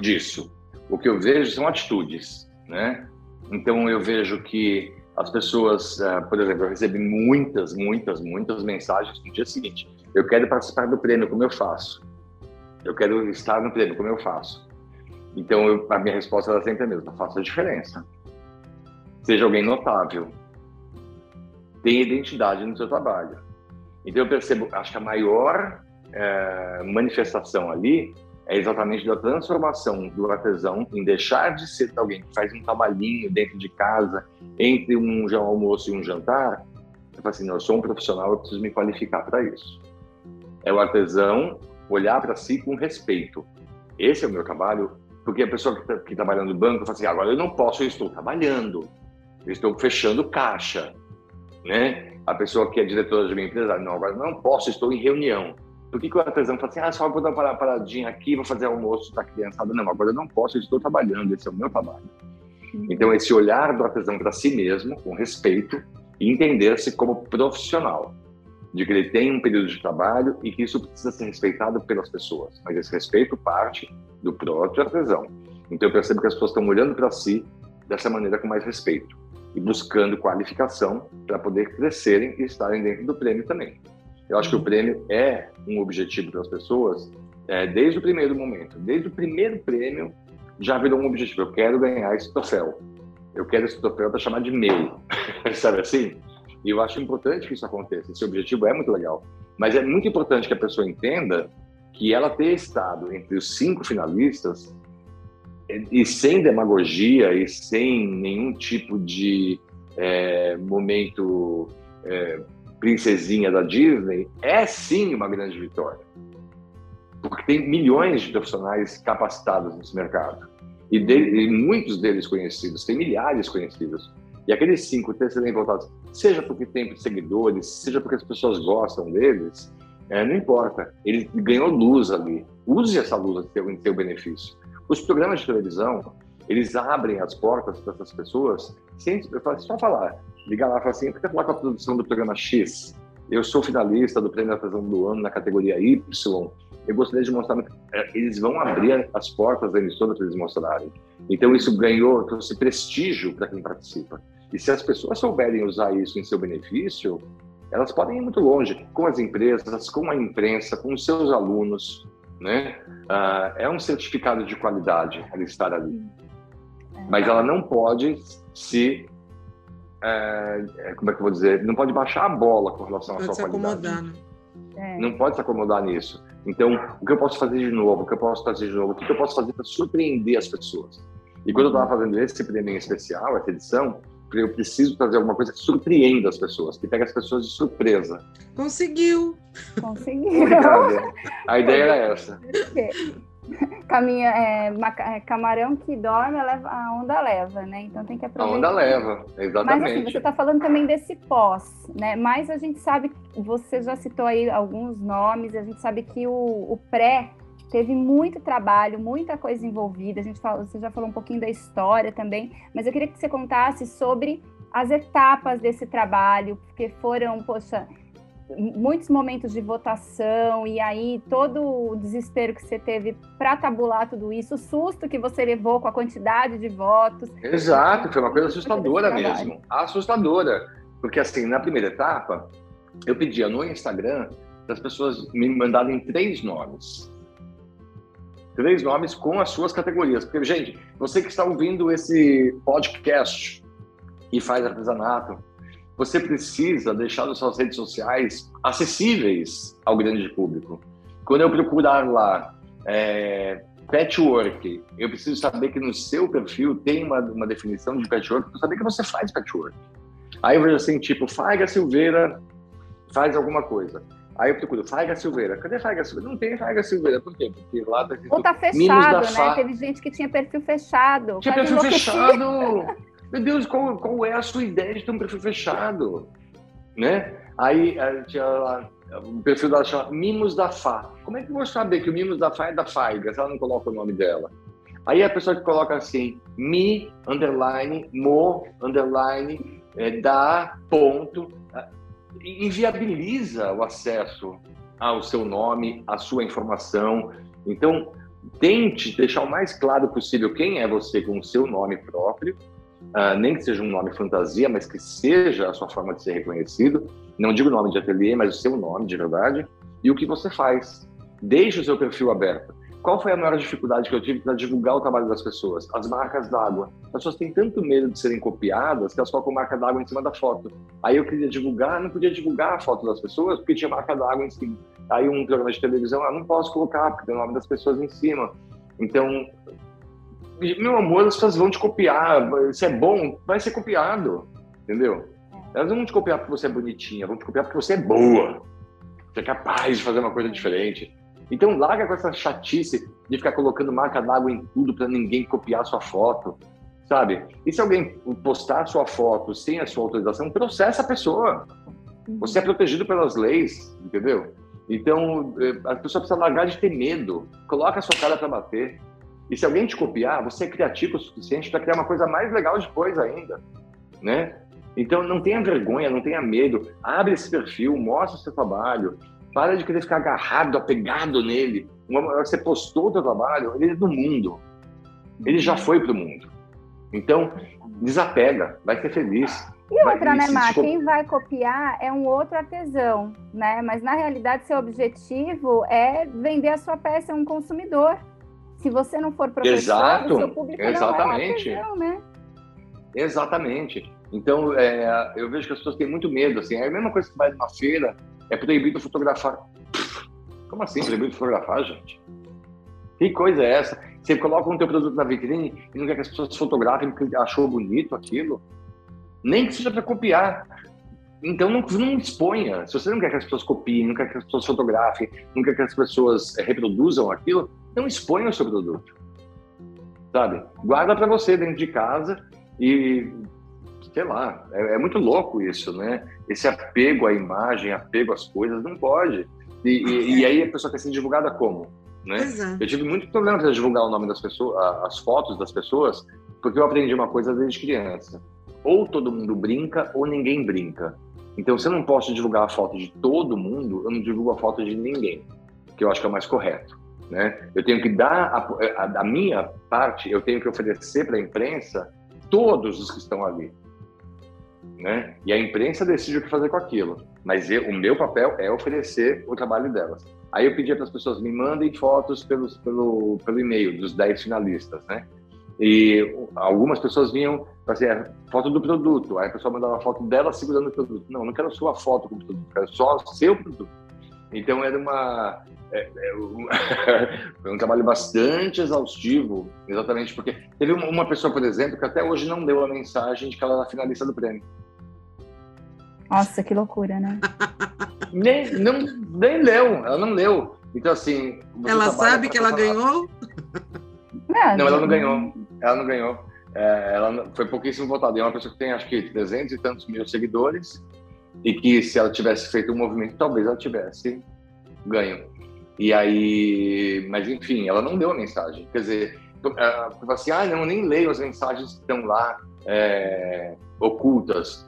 disso. O que eu vejo são atitudes, né? Então eu vejo que as pessoas, uh, por exemplo, eu recebi muitas, muitas, muitas mensagens no dia seguinte. Eu quero participar do prêmio, como eu faço? Eu quero estar no prêmio, como eu faço? Então eu, a minha resposta era sempre a mesma: faça a diferença. Seja alguém notável, tem identidade no seu trabalho. Então eu percebo, acho que a maior é, manifestação ali é exatamente da transformação do artesão em deixar de ser alguém que faz um trabalhinho dentro de casa, entre um almoço e um jantar. Eu falo assim, eu sou um profissional, eu preciso me qualificar para isso. É o artesão olhar para si com respeito. Esse é o meu trabalho, porque a pessoa que, está que trabalha no banco fala assim, agora eu não posso, eu estou trabalhando, eu estou fechando caixa, né? A pessoa que é diretora de uma empresa, não, agora não posso, estou em reunião. Por que, que o artesão fala assim, ah, só vou dar uma paradinha aqui, vou fazer almoço da criançada? Não, agora eu não posso, eu estou trabalhando, esse é o meu trabalho. Uhum. Então, esse olhar do artesão para si mesmo, com respeito, e entender-se como profissional, de que ele tem um período de trabalho e que isso precisa ser respeitado pelas pessoas, mas esse respeito parte do próprio artesão. Então, eu percebo que as pessoas estão olhando para si dessa maneira com mais respeito e buscando qualificação para poder crescerem e estarem dentro do prêmio também. Eu acho que o prêmio é um objetivo para as pessoas é, desde o primeiro momento. Desde o primeiro prêmio já virou um objetivo. Eu quero ganhar esse troféu. Eu quero esse troféu para chamar de meu. (laughs) Sabe assim? E eu acho importante que isso aconteça. Esse objetivo é muito legal. Mas é muito importante que a pessoa entenda que ela ter estado entre os cinco finalistas e sem demagogia e sem nenhum tipo de é, momento é, princesinha da Disney, é sim uma grande vitória. Porque tem milhões de profissionais capacitados nesse mercado. E, e muitos deles conhecidos, tem milhares conhecidos. E aqueles cinco ter serem votados, seja porque tem seguidores, seja porque as pessoas gostam deles, é, não importa. Ele ganhou luz ali. Use essa luz em seu benefício. Os programas de televisão, eles abrem as portas para essas pessoas sem só falar, ligar lá e falar assim, eu quero falar com a produção do programa X, eu sou finalista do Prêmio Artesão do Ano na categoria Y, eu gostaria de mostrar, é, eles vão abrir as portas da emissora para eles mostrarem. Então isso ganhou, trouxe prestígio para quem participa. E se as pessoas souberem usar isso em seu benefício, elas podem ir muito longe com as empresas, com a imprensa, com os seus alunos, né? Uh, é um certificado de qualidade ela estar ali. É. Mas ela não pode se. É, como é que eu vou dizer? Não pode baixar a bola com relação à sua qualidade. Acomodar, né? É. Não pode se acomodar nisso. Então, o que eu posso fazer de novo? O que eu posso fazer de novo? O que eu posso fazer para surpreender as pessoas? E quando eu estava fazendo esse prêmio especial, essa edição, eu preciso trazer alguma coisa que surpreenda as pessoas, que pega as pessoas de surpresa. Conseguiu! Conseguiu! A ideia era essa. Caminha, é, é, camarão que dorme, leva, a onda leva, né? Então tem que aproveitar. A onda leva, exatamente. Mas assim, você está falando também desse pós, né? Mas a gente sabe, você já citou aí alguns nomes, a gente sabe que o, o pré teve muito trabalho, muita coisa envolvida. A gente fala, você já falou um pouquinho da história também, mas eu queria que você contasse sobre as etapas desse trabalho, porque foram, poxa, muitos momentos de votação e aí todo o desespero que você teve para tabular tudo isso, o susto que você levou com a quantidade de votos. Exato, foi uma coisa assustadora mesmo, assustadora, porque assim na primeira etapa eu pedia no Instagram para as pessoas me mandarem três nomes três nomes com as suas categorias. Porque, gente, você que está ouvindo esse podcast e faz artesanato, você precisa deixar as suas redes sociais acessíveis ao grande público. Quando eu procurar lá é, patchwork, eu preciso saber que no seu perfil tem uma, uma definição de patchwork para saber que você faz patchwork. Aí eu vejo assim, tipo, Faiga Silveira faz alguma coisa. Aí eu procuro Faiga Silveira. Cadê Faiga Silveira? Não tem Faiga Silveira. Por quê? Porque lá tá Ou tá fechado, né? Fa... Teve gente que tinha perfil fechado. Tinha perfil fechado! Meu Deus, qual, qual é a sua ideia de ter um perfil fechado? né? Aí tinha lá, o perfil dela chama Mimos da Fá. Como é que eu vou saber que o Mimos da Fá é da Faiga, se ela não coloca o nome dela? Aí a pessoa que coloca assim, mi, underline, mo, underline, é, da, ponto, inviabiliza o acesso ao seu nome, à sua informação. Então, tente deixar o mais claro possível quem é você com o seu nome próprio, uh, nem que seja um nome fantasia, mas que seja a sua forma de ser reconhecido. Não digo nome de ateliê, mas o seu nome de verdade e o que você faz. Deixe o seu perfil aberto. Qual foi a maior dificuldade que eu tive para divulgar o trabalho das pessoas? As marcas d'água. As pessoas têm tanto medo de serem copiadas que elas colocam marca d'água em cima da foto. Aí eu queria divulgar, não podia divulgar a foto das pessoas porque tinha marca d'água em cima. Aí um programa de televisão, ah, não posso colocar porque tem o nome das pessoas em cima. Então, meu amor, as pessoas vão te copiar. Se é bom, vai ser copiado, entendeu? Elas não vão te copiar porque você é bonitinha, vão te copiar porque você é boa. Você é capaz de fazer uma coisa diferente. Então, larga com essa chatice de ficar colocando marca d'água em tudo para ninguém copiar sua foto, sabe? E se alguém postar sua foto sem a sua autorização, processa a pessoa. Você é protegido pelas leis, entendeu? Então, eh, a pessoa precisa largar de ter medo. Coloca a sua cara para bater. E se alguém te copiar, você é criativo o suficiente para criar uma coisa mais legal depois ainda, né? Então, não tenha vergonha, não tenha medo. Abre esse perfil, mostra o seu trabalho. Para de querer ficar agarrado, apegado nele. Uma, você postou o seu trabalho, ele é do mundo. Ele já foi para o mundo. Então, desapega, vai ser feliz. E outra, né, Má? Quem vai copiar é um outro artesão, né? Mas na realidade, seu objetivo é vender a sua peça a um consumidor. Se você não for professor, Exato, o seu público exatamente. não é artesão, né? Exatamente. Então, é, eu vejo que as pessoas têm muito medo. Assim, é a mesma coisa que vai numa feira é proibido fotografar. Como assim proibido fotografar, gente? Que coisa é essa? Você coloca um teu produto na vitrine e não quer que as pessoas fotografem porque achou bonito aquilo? Nem que seja para copiar. Então não, não exponha. Se você não quer que as pessoas copiem, não quer que as pessoas fotografem, não quer que as pessoas eh, reproduzam aquilo, não exponha o seu produto. Sabe? Guarda para você dentro de casa e sei lá, é, é, muito louco isso, né? Esse apego à imagem, apego às coisas, não pode. E, e, e aí a pessoa quer ser divulgada como? Né? É. Eu tive muito problema para divulgar o nome das pessoas, as fotos das pessoas, porque eu aprendi uma coisa desde criança. Ou todo mundo brinca, ou ninguém brinca. Então, se eu não posso divulgar a foto de todo mundo, eu não divulgo a foto de ninguém, que eu acho que é o mais correto. Né? Eu tenho que dar a, a, a minha parte, eu tenho que oferecer para a imprensa todos os que estão ali né? E a imprensa decide o que fazer com aquilo. Mas eu, o meu papel é oferecer o trabalho delas. Aí eu pedia para as pessoas me mandem fotos pelos, pelo, pelo e-mail dos 10 finalistas, né? E algumas pessoas vinham assim, foto do produto. Aí a pessoa mandava foto dela segurando o produto. Não, não quero sua foto com o produto, quero só o seu produto. Então era uma é, é, um, (laughs) foi um trabalho bastante exaustivo, exatamente porque teve uma, uma, pessoa, por exemplo, que até hoje não deu a mensagem de que ela era finalista do prêmio. Nossa, que loucura, né? (laughs) nem, não, nem leu, ela não leu. Então, assim. Ela sabe que ela ganhou? Não, não, ela não ganhou. Ela não ganhou. É, ela foi pouquíssimo votada. É uma pessoa que tem, acho que, 300 e tantos mil seguidores. E que, se ela tivesse feito um movimento, talvez ela tivesse ganho. E aí. Mas, enfim, ela não deu a mensagem. Quer dizer, ela falou assim: ah, não, nem leio as mensagens que estão lá é, ocultas.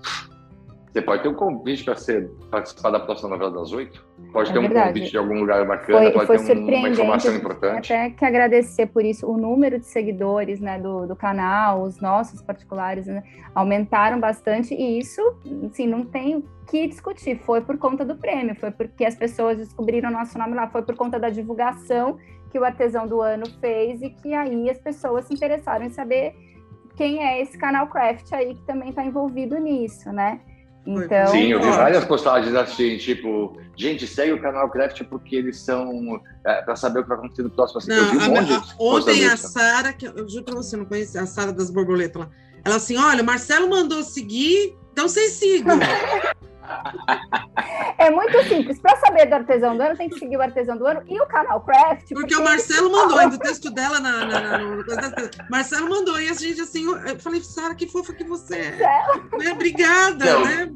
Você pode ter um convite para ser participar da próxima novela das oito? Pode é ter verdade. um convite de algum lugar bacana, foi, pode foi ter um, uma informação importante. Até que agradecer por isso. O número de seguidores né, do, do canal, os nossos particulares, né, aumentaram bastante e isso, assim, não tem que discutir. Foi por conta do prêmio, foi porque as pessoas descobriram o nosso nome lá, foi por conta da divulgação que o artesão do ano fez e que aí as pessoas se interessaram em saber quem é esse canal Craft aí que também está envolvido nisso, né? Então, Sim, eu vi várias postagens assim, tipo, gente, segue o canal Craft porque eles são é, para saber o que vai acontecer no próximo. Assim, não, um a, a, ontem a Sara, que eu juro para você, não conhece a Sara das borboletas lá. Ela assim, olha, o Marcelo mandou seguir, então vocês sigam. (laughs) É muito simples. Para saber do artesão do ano, tem que seguir o artesão do ano e o canal Craft. Porque, porque o Marcelo mandou, (laughs) ainda o texto dela na, na, na, no, Marcelo mandou, e a gente assim, eu falei, Sara, que fofa que você é. Né? Obrigada, então, né?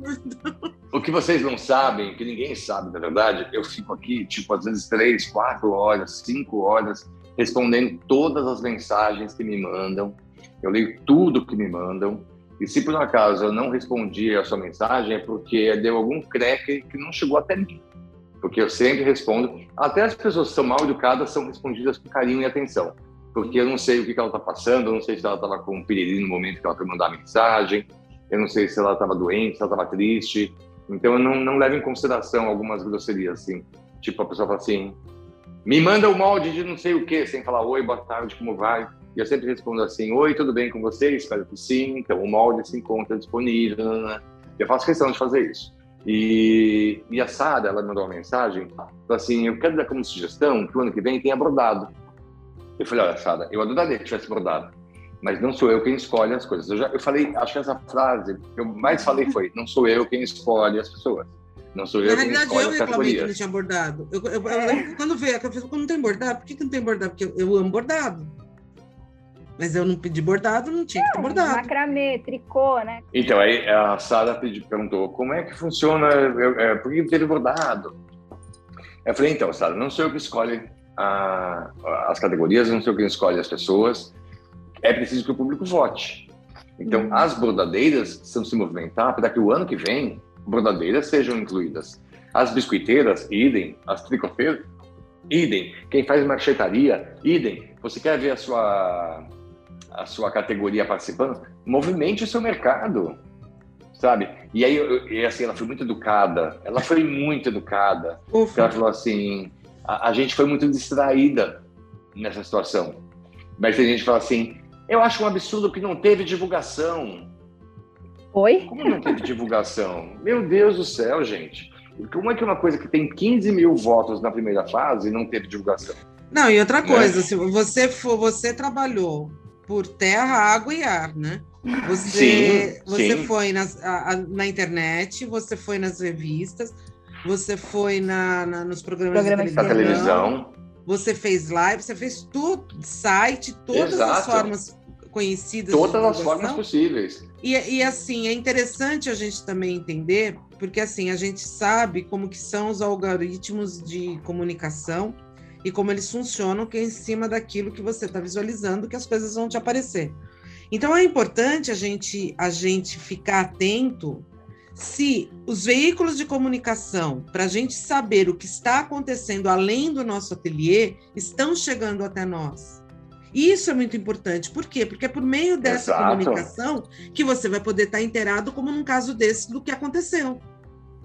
O que vocês não sabem, que ninguém sabe, na verdade, eu fico aqui, tipo, às vezes três, quatro horas, cinco horas, respondendo todas as mensagens que me mandam. Eu leio tudo que me mandam. E se por um acaso eu não respondi a sua mensagem, é porque deu algum crack que não chegou até mim. Porque eu sempre respondo. Até as pessoas que são mal educadas são respondidas com carinho e atenção. Porque eu não sei o que ela está passando, eu não sei se ela estava com um piriri no momento que ela foi mandar a mensagem, eu não sei se ela estava doente, se ela estava triste. Então eu não, não levo em consideração algumas grosserias, assim. Tipo, a pessoa fala assim, me manda o molde de não sei o quê, sem falar oi, boa tarde, como vai? E eu sempre respondo assim: Oi, tudo bem com você? Espero que sim. Então, o molde se encontra disponível. Né, né. Eu faço questão de fazer isso. E, e a Sara, ela mandou uma mensagem, falou assim: Eu quero dar como sugestão que o ano que vem tenha bordado. Eu falei: Olha, Sara, eu adoraria que tivesse bordado, mas não sou eu quem escolhe as coisas. Eu, já, eu falei, acho que essa frase que eu mais falei foi: Não sou eu quem escolhe as pessoas. Não sou eu Na verdade, eu reclamei que não tinha bordado. Eu, eu, eu, quando veio, eu falei, não tem bordado? Por que, que não tem bordado? Porque eu, eu amo bordado. Mas eu não pedi bordado, não tinha que ter bordado. Macramê, tricô, né? Então, aí a Sara perguntou, como é que funciona, é, por que teve bordado? Eu falei, então, Sara, não sou eu que escolhe a, as categorias, não sou eu que escolhe as pessoas, é preciso que o público vote. Então, uhum. as bordadeiras precisam se movimentar para que o ano que vem, bordadeiras sejam incluídas. As biscoiteiras, idem. As tricoteiras, idem. Quem faz marchetaria, idem. Você quer ver a sua a sua categoria participando, movimente o seu mercado, sabe? E aí, eu, e assim, ela foi muito educada, ela foi muito educada. (laughs) Ela falou assim, a, a, gente foi muito distraída nessa situação. Mas tem gente que fala assim, eu acho um absurdo que não teve divulgação. Oi? Como não teve divulgação? Meu Deus do céu, gente. Como é que uma coisa que tem 15 mil votos na primeira fase não teve divulgação? Não, e outra coisa, né? se você for, você trabalhou por terra, água e ar, né? Você, sim, você sim. foi nas, a, a, na internet, você foi nas revistas, você foi na, na nos programas Programa de televisão, televisão, você fez live, você fez tudo, site, todas Exato. as formas conhecidas. Todas as formas possíveis. E, e assim, é interessante a gente também entender, porque assim, a gente sabe como que são os algoritmos de comunicação e como eles funcionam, que é em cima daquilo que você está visualizando, que as coisas vão te aparecer. Então é importante a gente, a gente ficar atento se os veículos de comunicação, para a gente saber o que está acontecendo além do nosso ateliê, estão chegando até nós. Isso é muito importante. Por quê? Porque é por meio dessa Exato. comunicação que você vai poder estar inteirado, como num caso desse, do que aconteceu.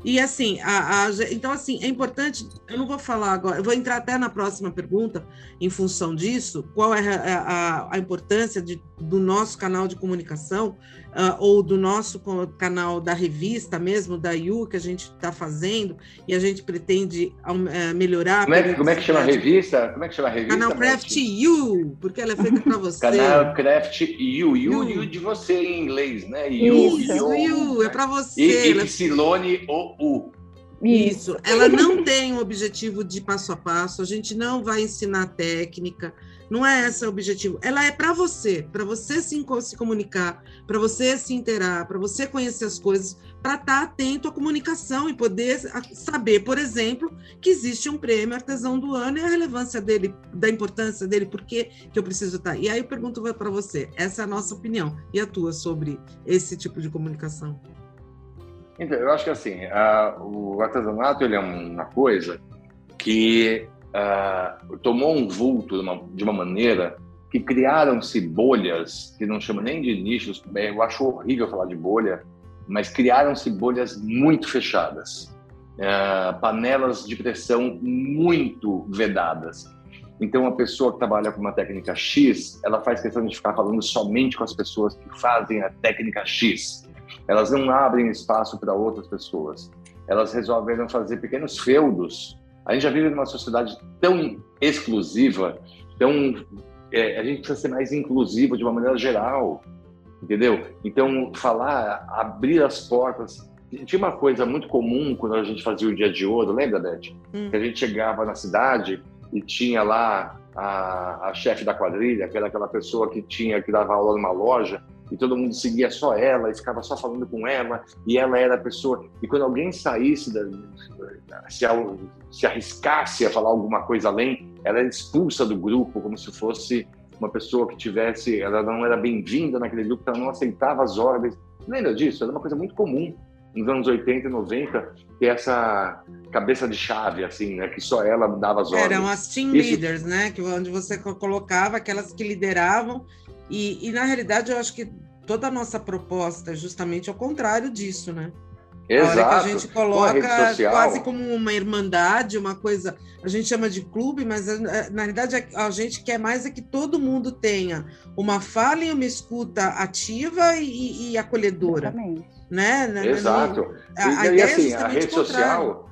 E assim, a, a, então assim, é importante, eu não vou falar agora, eu vou entrar até na próxima pergunta em função disso, qual é a, a, a importância de, do nosso canal de comunicação, uh, ou do nosso canal da revista mesmo, da IU, que a gente está fazendo, e a gente pretende uh, melhorar. Como é, como é, que chama a revista? Como é que chama a revista? Canal Craft U, porque ela é feita para você. Canal Craft U, U, U de você em inglês, né? U, Isso, U, U é para você. E, Epsilone ou U. Isso, ela não tem um objetivo de passo a passo, a gente não vai ensinar técnica, não é esse o objetivo. Ela é para você, para você se, se comunicar, para você se interar, para você conhecer as coisas, para estar tá atento à comunicação e poder saber, por exemplo, que existe um prêmio artesão do ano e a relevância dele, da importância dele, por que, eu preciso estar. Tá. E aí eu pergunto para você, essa é a nossa opinião e a tua sobre esse tipo de comunicação. Então, eu acho que assim, a, o artesanato ele é uma coisa que uh, tomou um vulto de uma, de uma maneira que criaram-se bolhas, que não chama nem de nichos, eu acho horrível falar de bolha, mas criaram-se bolhas muito fechadas, uh, panelas de pressão muito vedadas. Então, a pessoa que trabalha com uma técnica X, ela faz questão de ficar falando somente com as pessoas que fazem a técnica X. Elas não abrem espaço para outras pessoas. Elas resolveram fazer pequenos feudos a gente já vive numa sociedade tão exclusiva, tão é, a gente precisa ser mais inclusivo de uma maneira geral, entendeu? Então falar, abrir as portas tinha uma coisa muito comum quando a gente fazia o dia de ouro, lembra, Beth? Hum. Que a gente chegava na cidade e tinha lá a, a chefe da quadrilha, que era aquela pessoa que tinha que dava aula numa loja, e todo mundo seguia só ela e ficava só falando com ela, e ela era a pessoa. E quando alguém saísse, da, se, se arriscasse a falar alguma coisa além, ela era expulsa do grupo, como se fosse uma pessoa que tivesse. Ela não era bem-vinda naquele grupo, ela não aceitava as ordens. Lembra disso? Era uma coisa muito comum nos anos 80 e 90, ter essa cabeça de chave, assim, né? Que só ela dava as ordens. Eram as team Isso... leaders, né? Que, onde você colocava aquelas que lideravam. E, e, na realidade, eu acho que toda a nossa proposta é justamente ao contrário disso, né? Exato. A hora que a gente coloca quase como uma irmandade, uma coisa, a gente chama de clube, mas eh, na realidade a gente quer mais é que todo mundo tenha uma fala e uma escuta ativa e, e acolhedora. Exatamente. Né? Exato. A, e, a e assim, é a rede social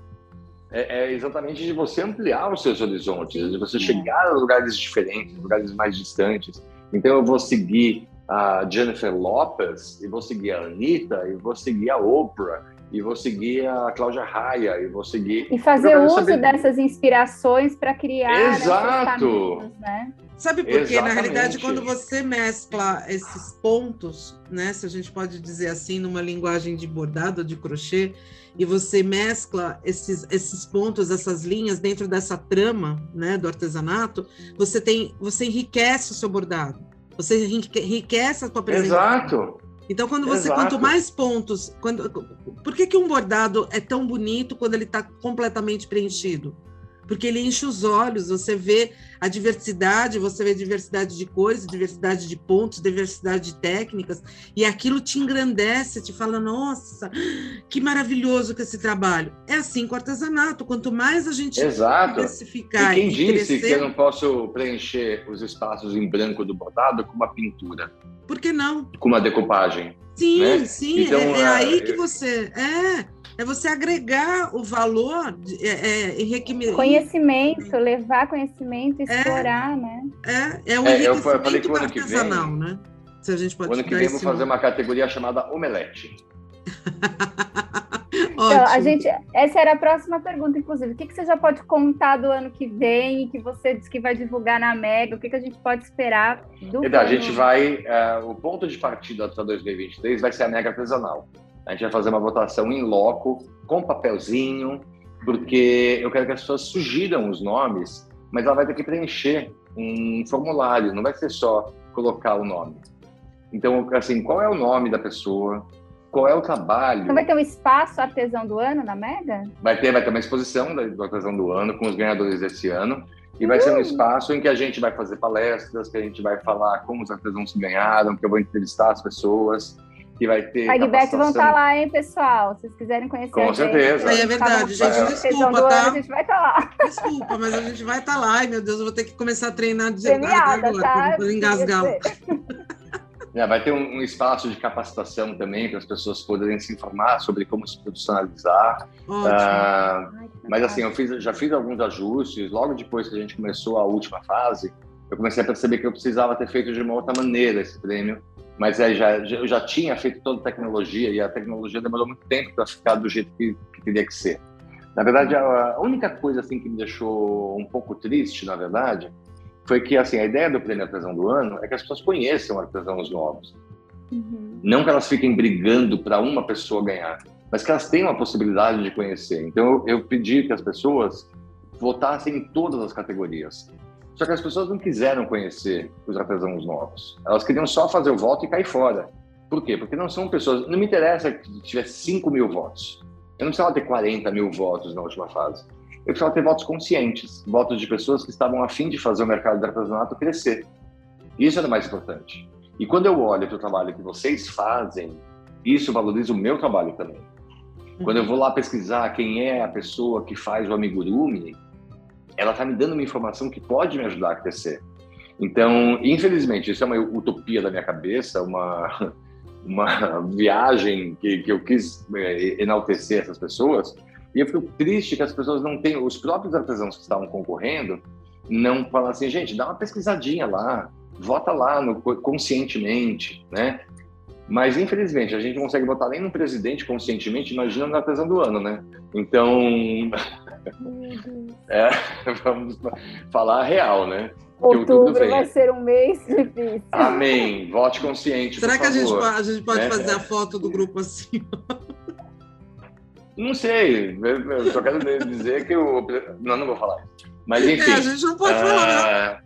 é, é, exatamente de você ampliar os seus horizontes, de você chegar a lugares diferentes, lugares mais distantes. Então eu vou seguir a Jennifer Lopez, e vou seguir a Anitta, e vou seguir a Oprah, e vou seguir a Cláudia Raia, e vou seguir. E fazer uso saber... dessas inspirações para criar. Exato! Caminhos, né? Sabe por quê? Na realidade, quando você mescla esses pontos, né? Se a gente pode dizer assim, numa linguagem de bordado, de crochê, e você mescla esses, esses pontos, essas linhas dentro dessa trama, né, do artesanato, você tem, você enriquece o seu bordado. Você enriquece a tua presença. Exato. Então, quando você, Exato. quanto mais pontos, quando, por que, que um bordado é tão bonito quando ele está completamente preenchido? Porque ele enche os olhos, você vê a diversidade, você vê diversidade de cores, diversidade de pontos, diversidade de técnicas, e aquilo te engrandece, te fala, nossa, que maravilhoso que esse trabalho. É assim com o artesanato, quanto mais a gente Exato. diversificar e quem e disse crescer... que eu não posso preencher os espaços em branco do bordado com uma pintura? Por que não? Com uma decupagem. Sim, né? sim, então, é, é aí que você... É, é você agregar o valor, é, é, Conhecimento, levar conhecimento, é. explorar, é, né? É, é o é, eu falei que o ano que vem, né? Se a gente pode o ano que vem vou fazer uma categoria chamada omelete. (laughs) então, a gente, essa era a próxima pergunta, inclusive. O que, que você já pode contar do ano que vem, que você disse que vai divulgar na Mega? O que, que a gente pode esperar do então, A gente vai. Uh, o ponto de partida para 2023 vai ser a Mega Artesanal. A gente vai fazer uma votação em loco, com papelzinho, porque eu quero que as pessoas sugiram os nomes, mas ela vai ter que preencher um formulário, não vai ser só colocar o nome. Então, assim, qual é o nome da pessoa? Qual é o trabalho? Então vai ter um espaço artesão do ano na Mega? Vai ter, vai ter uma exposição do artesão do ano com os ganhadores desse ano. E vai uh! ser um espaço em que a gente vai fazer palestras, que a gente vai falar como os artesãos ganharam, que eu vou entrevistar as pessoas que vai ter. A Guibete vão estar tá lá, hein, pessoal? Se vocês quiserem conhecer. Com certeza. é verdade, gente. Desculpa, tá? Ano, a gente vai estar tá lá. Desculpa, mas a gente vai estar tá lá. Ai, meu Deus, eu vou ter que começar a treinar de agora, tá? para engasgar. (laughs) É, vai ter um, um, espaço de capacitação também para as pessoas poderem se informar sobre como se profissionalizar. Uh, Ai, mas assim, eu fiz, já fiz alguns ajustes. Logo depois que a gente começou a última fase, eu comecei a perceber que eu precisava ter feito de uma outra maneira esse prêmio mas é, já, eu já tinha feito toda a tecnologia e a tecnologia demorou muito tempo para ficar do jeito que, que teria que ser. Na verdade, a única coisa assim que me deixou um pouco triste, na verdade, foi que assim a ideia do prêmio artesão do ano é que as pessoas conheçam artesãos novos. Uhum. Não que elas fiquem brigando para uma pessoa ganhar, mas que elas tenham a possibilidade de conhecer. Então eu, eu pedi que as pessoas votassem em todas as categorias. Só que as pessoas não quiseram conhecer os artesãos novos. Elas queriam só fazer o voto e cair fora. Por quê? Porque não são pessoas. Não me interessa que tivesse 5 mil votos. Eu não precisava ter 40 mil votos na última fase. Eu precisava ter votos conscientes, votos de pessoas que estavam afim de fazer o mercado de artesanato crescer. Isso era mais importante. E quando eu olho para o trabalho que vocês fazem, isso valoriza o meu trabalho também. Quando eu vou lá pesquisar quem é a pessoa que faz o amigurumi, ela está me dando uma informação que pode me ajudar a crescer. Então, infelizmente, isso é uma utopia da minha cabeça, uma, (laughs) uma viagem que, que eu quis é, enaltecer essas pessoas. E eu fico triste que as pessoas não tenham, os próprios artesãos que estavam concorrendo, não falam assim, gente, dá uma pesquisadinha lá, vota lá no, conscientemente, né? Mas, infelizmente, a gente consegue botar nem no presidente conscientemente, imagina no artesão do ano, né? Então, (laughs) é, (laughs) vamos falar a real, né? Outubro, outubro vai ser um mês difícil. Amém. Vote consciente. Será que a gente, a gente, pode é. fazer a foto do grupo assim? Não sei. Eu só quero dizer que o. Não, não vou falar. Mas enfim. É, a gente não pode falar. Né?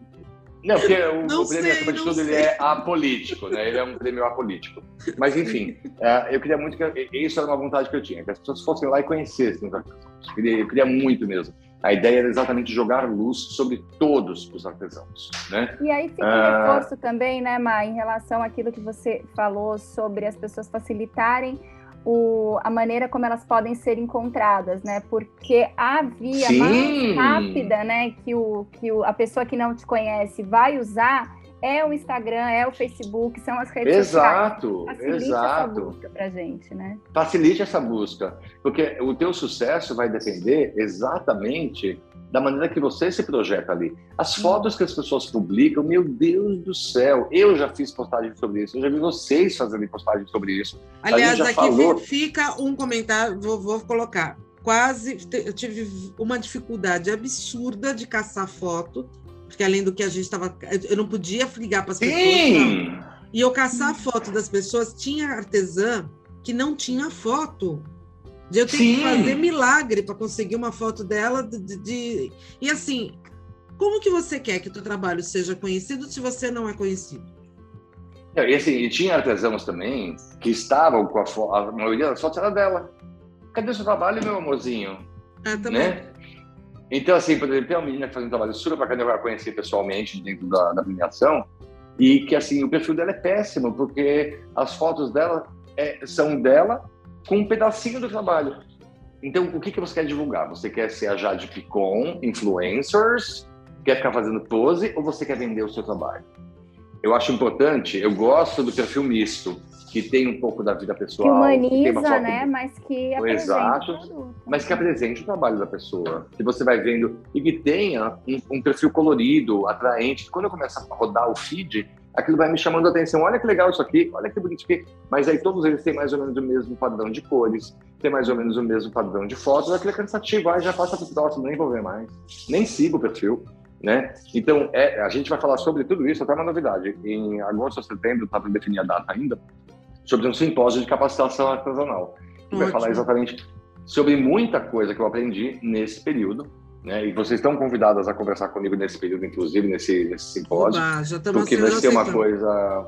Não, porque o, não o prêmio, acima de tudo, ele é apolítico, né? Ele é um prêmio apolítico. Mas, enfim, uh, (laughs) eu queria muito que. Isso era uma vontade que eu tinha, que as pessoas fossem lá e conhecessem os artesãos. Eu queria, eu queria muito mesmo. A ideia era exatamente jogar luz sobre todos os artesãos, né? E aí fica um uh... reforço também, né, Ma, em relação àquilo que você falou sobre as pessoas facilitarem o, a maneira como elas podem ser encontradas, né? Porque a via Sim. mais rápida, né, que, o, que o, a pessoa que não te conhece vai usar é o Instagram, é o Facebook, são as redes exato, sociais. Facilite exato. essa busca pra gente, né? Facilite essa busca, porque o teu sucesso vai depender exatamente da maneira que você se projeta ali. As fotos que as pessoas publicam, meu Deus do céu, eu já fiz postagem sobre isso, eu já vi vocês fazendo postagem sobre isso. Aliás, aqui falou... fica um comentário, vou, vou colocar. Quase, eu tive uma dificuldade absurda de caçar foto, porque além do que a gente estava. Eu não podia ligar para as pessoas. Não. E eu caçar foto das pessoas, tinha artesã que não tinha foto. De eu ter Sim. que fazer milagre para conseguir uma foto dela. De, de, de, E assim, como que você quer que o teu trabalho seja conhecido se você não é conhecido? E assim, e tinha artesãos também que estavam com a foto, a maioria das fotos era dela. Cadê o seu trabalho, meu amorzinho? É, também. Né? Então, assim, por exemplo, tem uma menina que faz um trabalho super bacana, eu vou conhecer pessoalmente dentro da, da premiação, e que, assim, o perfil dela é péssimo, porque as fotos dela é, são dela com um pedacinho do trabalho. Então, o que, que você quer divulgar? Você quer ser a Jade Picon, influencers, quer ficar fazendo pose ou você quer vender o seu trabalho? Eu acho importante, eu gosto do perfil misto, que tem um pouco da vida pessoal. Que humaniza, né? Mas que apresente Exato, mas que apresente o trabalho da pessoa. Que você vai vendo e que tenha um, um perfil colorido, atraente. Quando eu começo a rodar o feed, aquilo vai me chamando a atenção. Olha que legal isso aqui, olha que bonito aqui. Mas aí todos eles têm mais ou menos o mesmo padrão de cores, tem mais ou menos o mesmo padrão de fotos. Aquilo é cansativo, aí já passa para o próximo, nem vou ver mais. Nem sigo o perfil. Né? Então, é, a gente vai falar sobre tudo isso, até uma novidade. Em agosto ou setembro, está para definir a data ainda, sobre um simpósio de capacitação artesanal. Que vai falar exatamente sobre muita coisa que eu aprendi nesse período né? E vocês estão convidadas a conversar comigo nesse período, inclusive nesse, nesse simpósio, Oba, porque vai ser uma coisa,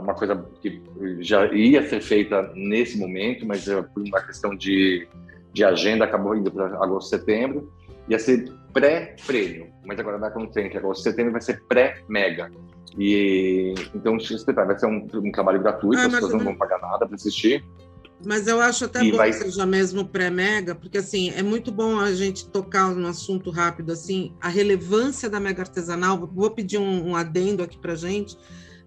uma coisa que já ia ser feita nesse momento, mas por uma questão de, de agenda acabou indo para agosto, setembro, ia ser pré-prêmio, mas agora vai acontecer que agosto, setembro vai ser pré-mega. E então vai ser um, um trabalho gratuito, ah, as pessoas não vão pagar nada para assistir. Mas eu acho até e bom vai... que seja mesmo pré-mega, porque assim, é muito bom a gente tocar no assunto rápido, assim, a relevância da mega artesanal. Vou pedir um, um adendo aqui para gente,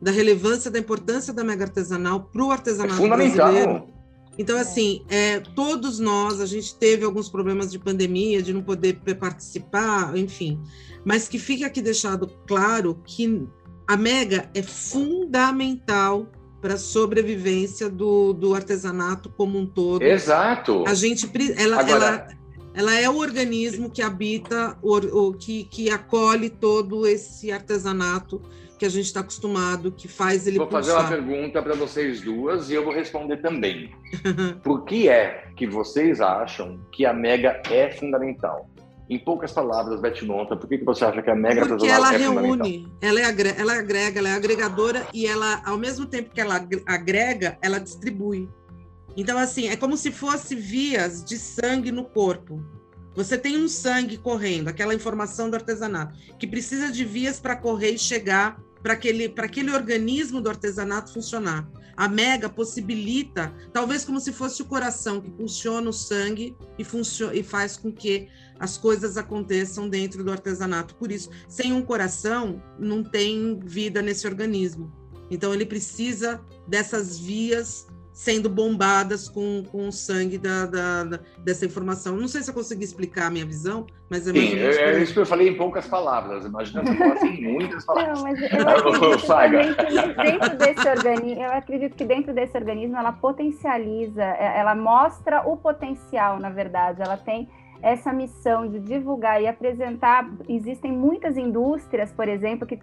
da relevância, da importância da mega artesanal para o artesanato é fundamental. brasileiro. Então, assim, é, todos nós, a gente teve alguns problemas de pandemia, de não poder participar, enfim. Mas que fique aqui deixado claro que a Mega é fundamental para a sobrevivência do, do artesanato como um todo. Exato. A gente ela, Agora... ela, ela é o organismo que habita, o, o, que, que acolhe todo esse artesanato que a gente está acostumado, que faz ele Vou fazer uma pergunta para vocês duas e eu vou responder também. (laughs) Por que é que vocês acham que a Mega é fundamental? Em poucas palavras, Beth Monta, por que, que você acha que a mega Porque ela é reúne, ela, é agrega, ela agrega, ela é agregadora e ela, ao mesmo tempo que ela agrega, ela distribui. Então, assim, é como se fosse vias de sangue no corpo. Você tem um sangue correndo, aquela informação do artesanato, que precisa de vias para correr e chegar para aquele, aquele organismo do artesanato funcionar. A Mega possibilita, talvez como se fosse o coração que funciona o sangue e, funciona, e faz com que as coisas aconteçam dentro do artesanato. Por isso, sem um coração, não tem vida nesse organismo. Então, ele precisa dessas vias sendo bombadas com, com o sangue da, da, da, dessa informação. Não sei se eu consegui explicar a minha visão, mas é mais Sim, é, isso que eu falei em poucas palavras. Imagina se eu falasse em (laughs) muitas palavras. Não, mas eu acredito (laughs) que dentro desse organismo, eu acredito que dentro desse organismo ela potencializa, é, ela mostra o potencial, na verdade. Ela tem essa missão de divulgar e apresentar. Existem muitas indústrias, por exemplo, que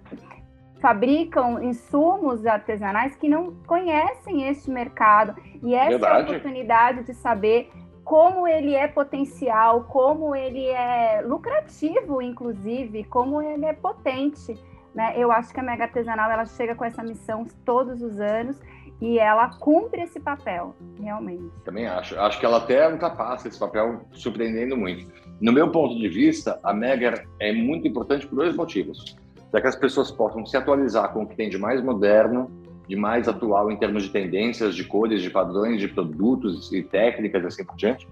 fabricam insumos artesanais que não conhecem este mercado e essa Verdade. é a oportunidade de saber como ele é potencial, como ele é lucrativo, inclusive, como ele é potente. Né? Eu acho que a Mega Artesanal ela chega com essa missão todos os anos e ela cumpre esse papel, realmente. Também acho. Acho que ela até ultrapassa esse papel, surpreendendo muito. No meu ponto de vista, a Mega é muito importante por dois motivos para que as pessoas possam se atualizar com o que tem de mais moderno, de mais atual em termos de tendências, de cores, de padrões, de produtos e técnicas, assim por diante.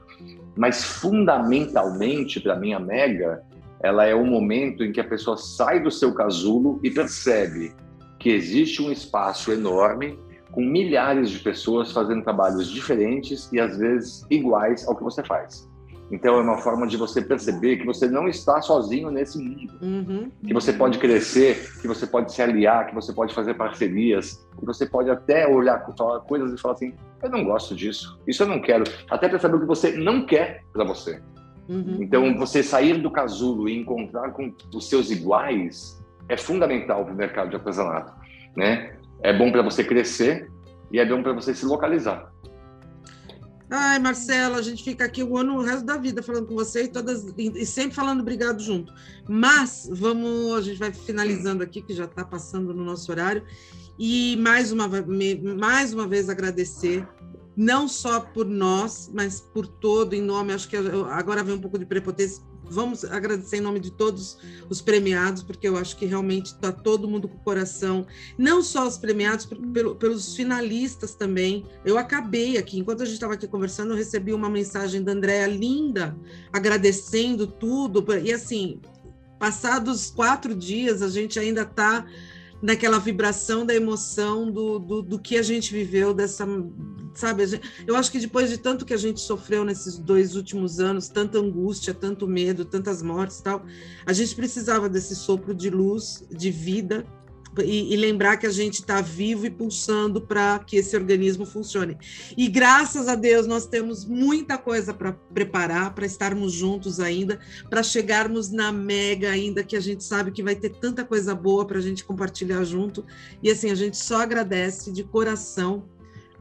Mas fundamentalmente, para mim, a Mega, ela é o momento em que a pessoa sai do seu casulo e percebe que existe um espaço enorme com milhares de pessoas fazendo trabalhos diferentes e às vezes iguais ao que você faz. Então é uma forma de você perceber que você não está sozinho nesse mundo, uhum. que você pode crescer, que você pode se aliar, que você pode fazer parcerias, que você pode até olhar coisas e falar assim, eu não gosto disso, isso eu não quero, até para saber o que você não quer para você. Uhum. Então você sair do casulo e encontrar com os seus iguais é fundamental para o mercado de artesanato, né? É bom para você crescer e é bom para você se localizar. Ai, Marcela, a gente fica aqui o ano, o resto da vida falando com você e todas e sempre falando obrigado junto. Mas vamos, a gente vai finalizando aqui que já está passando no nosso horário e mais uma mais uma vez agradecer não só por nós, mas por todo em nome, acho que agora vem um pouco de prepotência vamos agradecer em nome de todos os premiados, porque eu acho que realmente está todo mundo com o coração, não só os premiados, pelo, pelos finalistas também. Eu acabei aqui, enquanto a gente estava aqui conversando, eu recebi uma mensagem da Andréa linda, agradecendo tudo, e assim, passados quatro dias, a gente ainda está naquela vibração da emoção do, do, do, que a gente viveu, dessa, sabe? Eu acho que depois de tanto que a gente sofreu nesses dois últimos anos, tanta angústia, tanto medo, tantas mortes tal, a gente precisava desse sopro de luz, de vida, e, e lembrar que a gente está vivo e pulsando para que esse organismo funcione. E graças a Deus nós temos muita coisa para preparar, para estarmos juntos ainda, para chegarmos na mega ainda, que a gente sabe que vai ter tanta coisa boa para a gente compartilhar junto. E assim, a gente só agradece de coração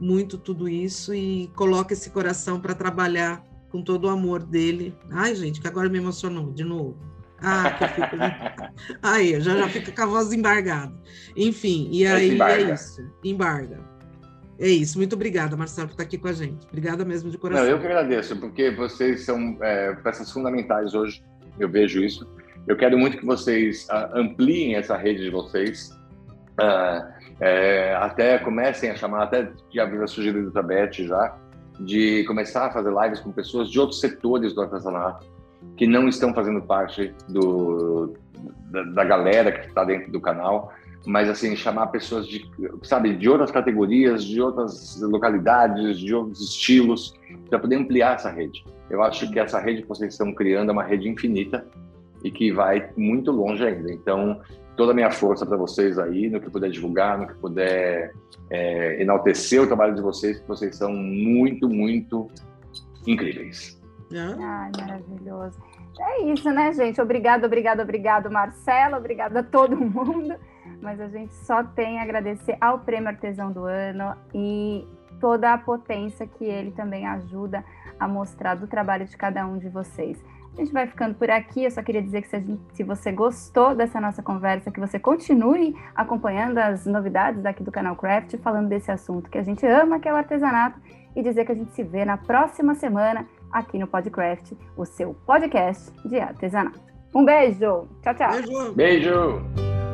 muito tudo isso e coloca esse coração para trabalhar com todo o amor dele. Ai, gente, que agora me emocionou de novo. Ah, que fico... aí, já, já fica com a voz embargada. Enfim, e aí é isso. Embarga. É isso. Muito obrigada, Marcelo, por estar aqui com a gente. Obrigada mesmo de coração. Não, eu que agradeço, porque vocês são é, peças fundamentais hoje. Eu vejo isso. Eu quero muito que vocês uh, ampliem essa rede de vocês. Uh, é, até comecem a chamar, até já havia sugerido da Beth já, de começar a fazer lives com pessoas de outros setores do artesanato que não estão fazendo parte do, da, da galera que está dentro do canal, mas assim chamar pessoas de sabe de outras categorias, de outras localidades, de outros estilos, para poder ampliar essa rede. Eu acho que essa rede que vocês estão criando é uma rede infinita e que vai muito longe ainda. Então toda a minha força para vocês aí, no que puder divulgar, no que puder é, enaltecer o trabalho de vocês, que vocês são muito, muito incríveis. Ai, maravilhoso. É isso, né, gente? Obrigado, obrigado, obrigado, Marcelo. Obrigado a todo (laughs) mundo. Mas a gente só tem a agradecer ao Prêmio Artesão do Ano e toda a potência que ele também ajuda a mostrar do trabalho de cada um de vocês. A gente vai ficando por aqui. Eu só queria dizer que se, gente, se, você gostou dessa nossa conversa, que você continue acompanhando as novidades aqui do canal Craft, falando desse assunto que a gente ama, que é o artesanato, e dizer que a gente se vê na próxima semana aqui no Podcraft, o seu podcast de artesanato. Um beijo. Tchau, tchau. Beijo. Beijo.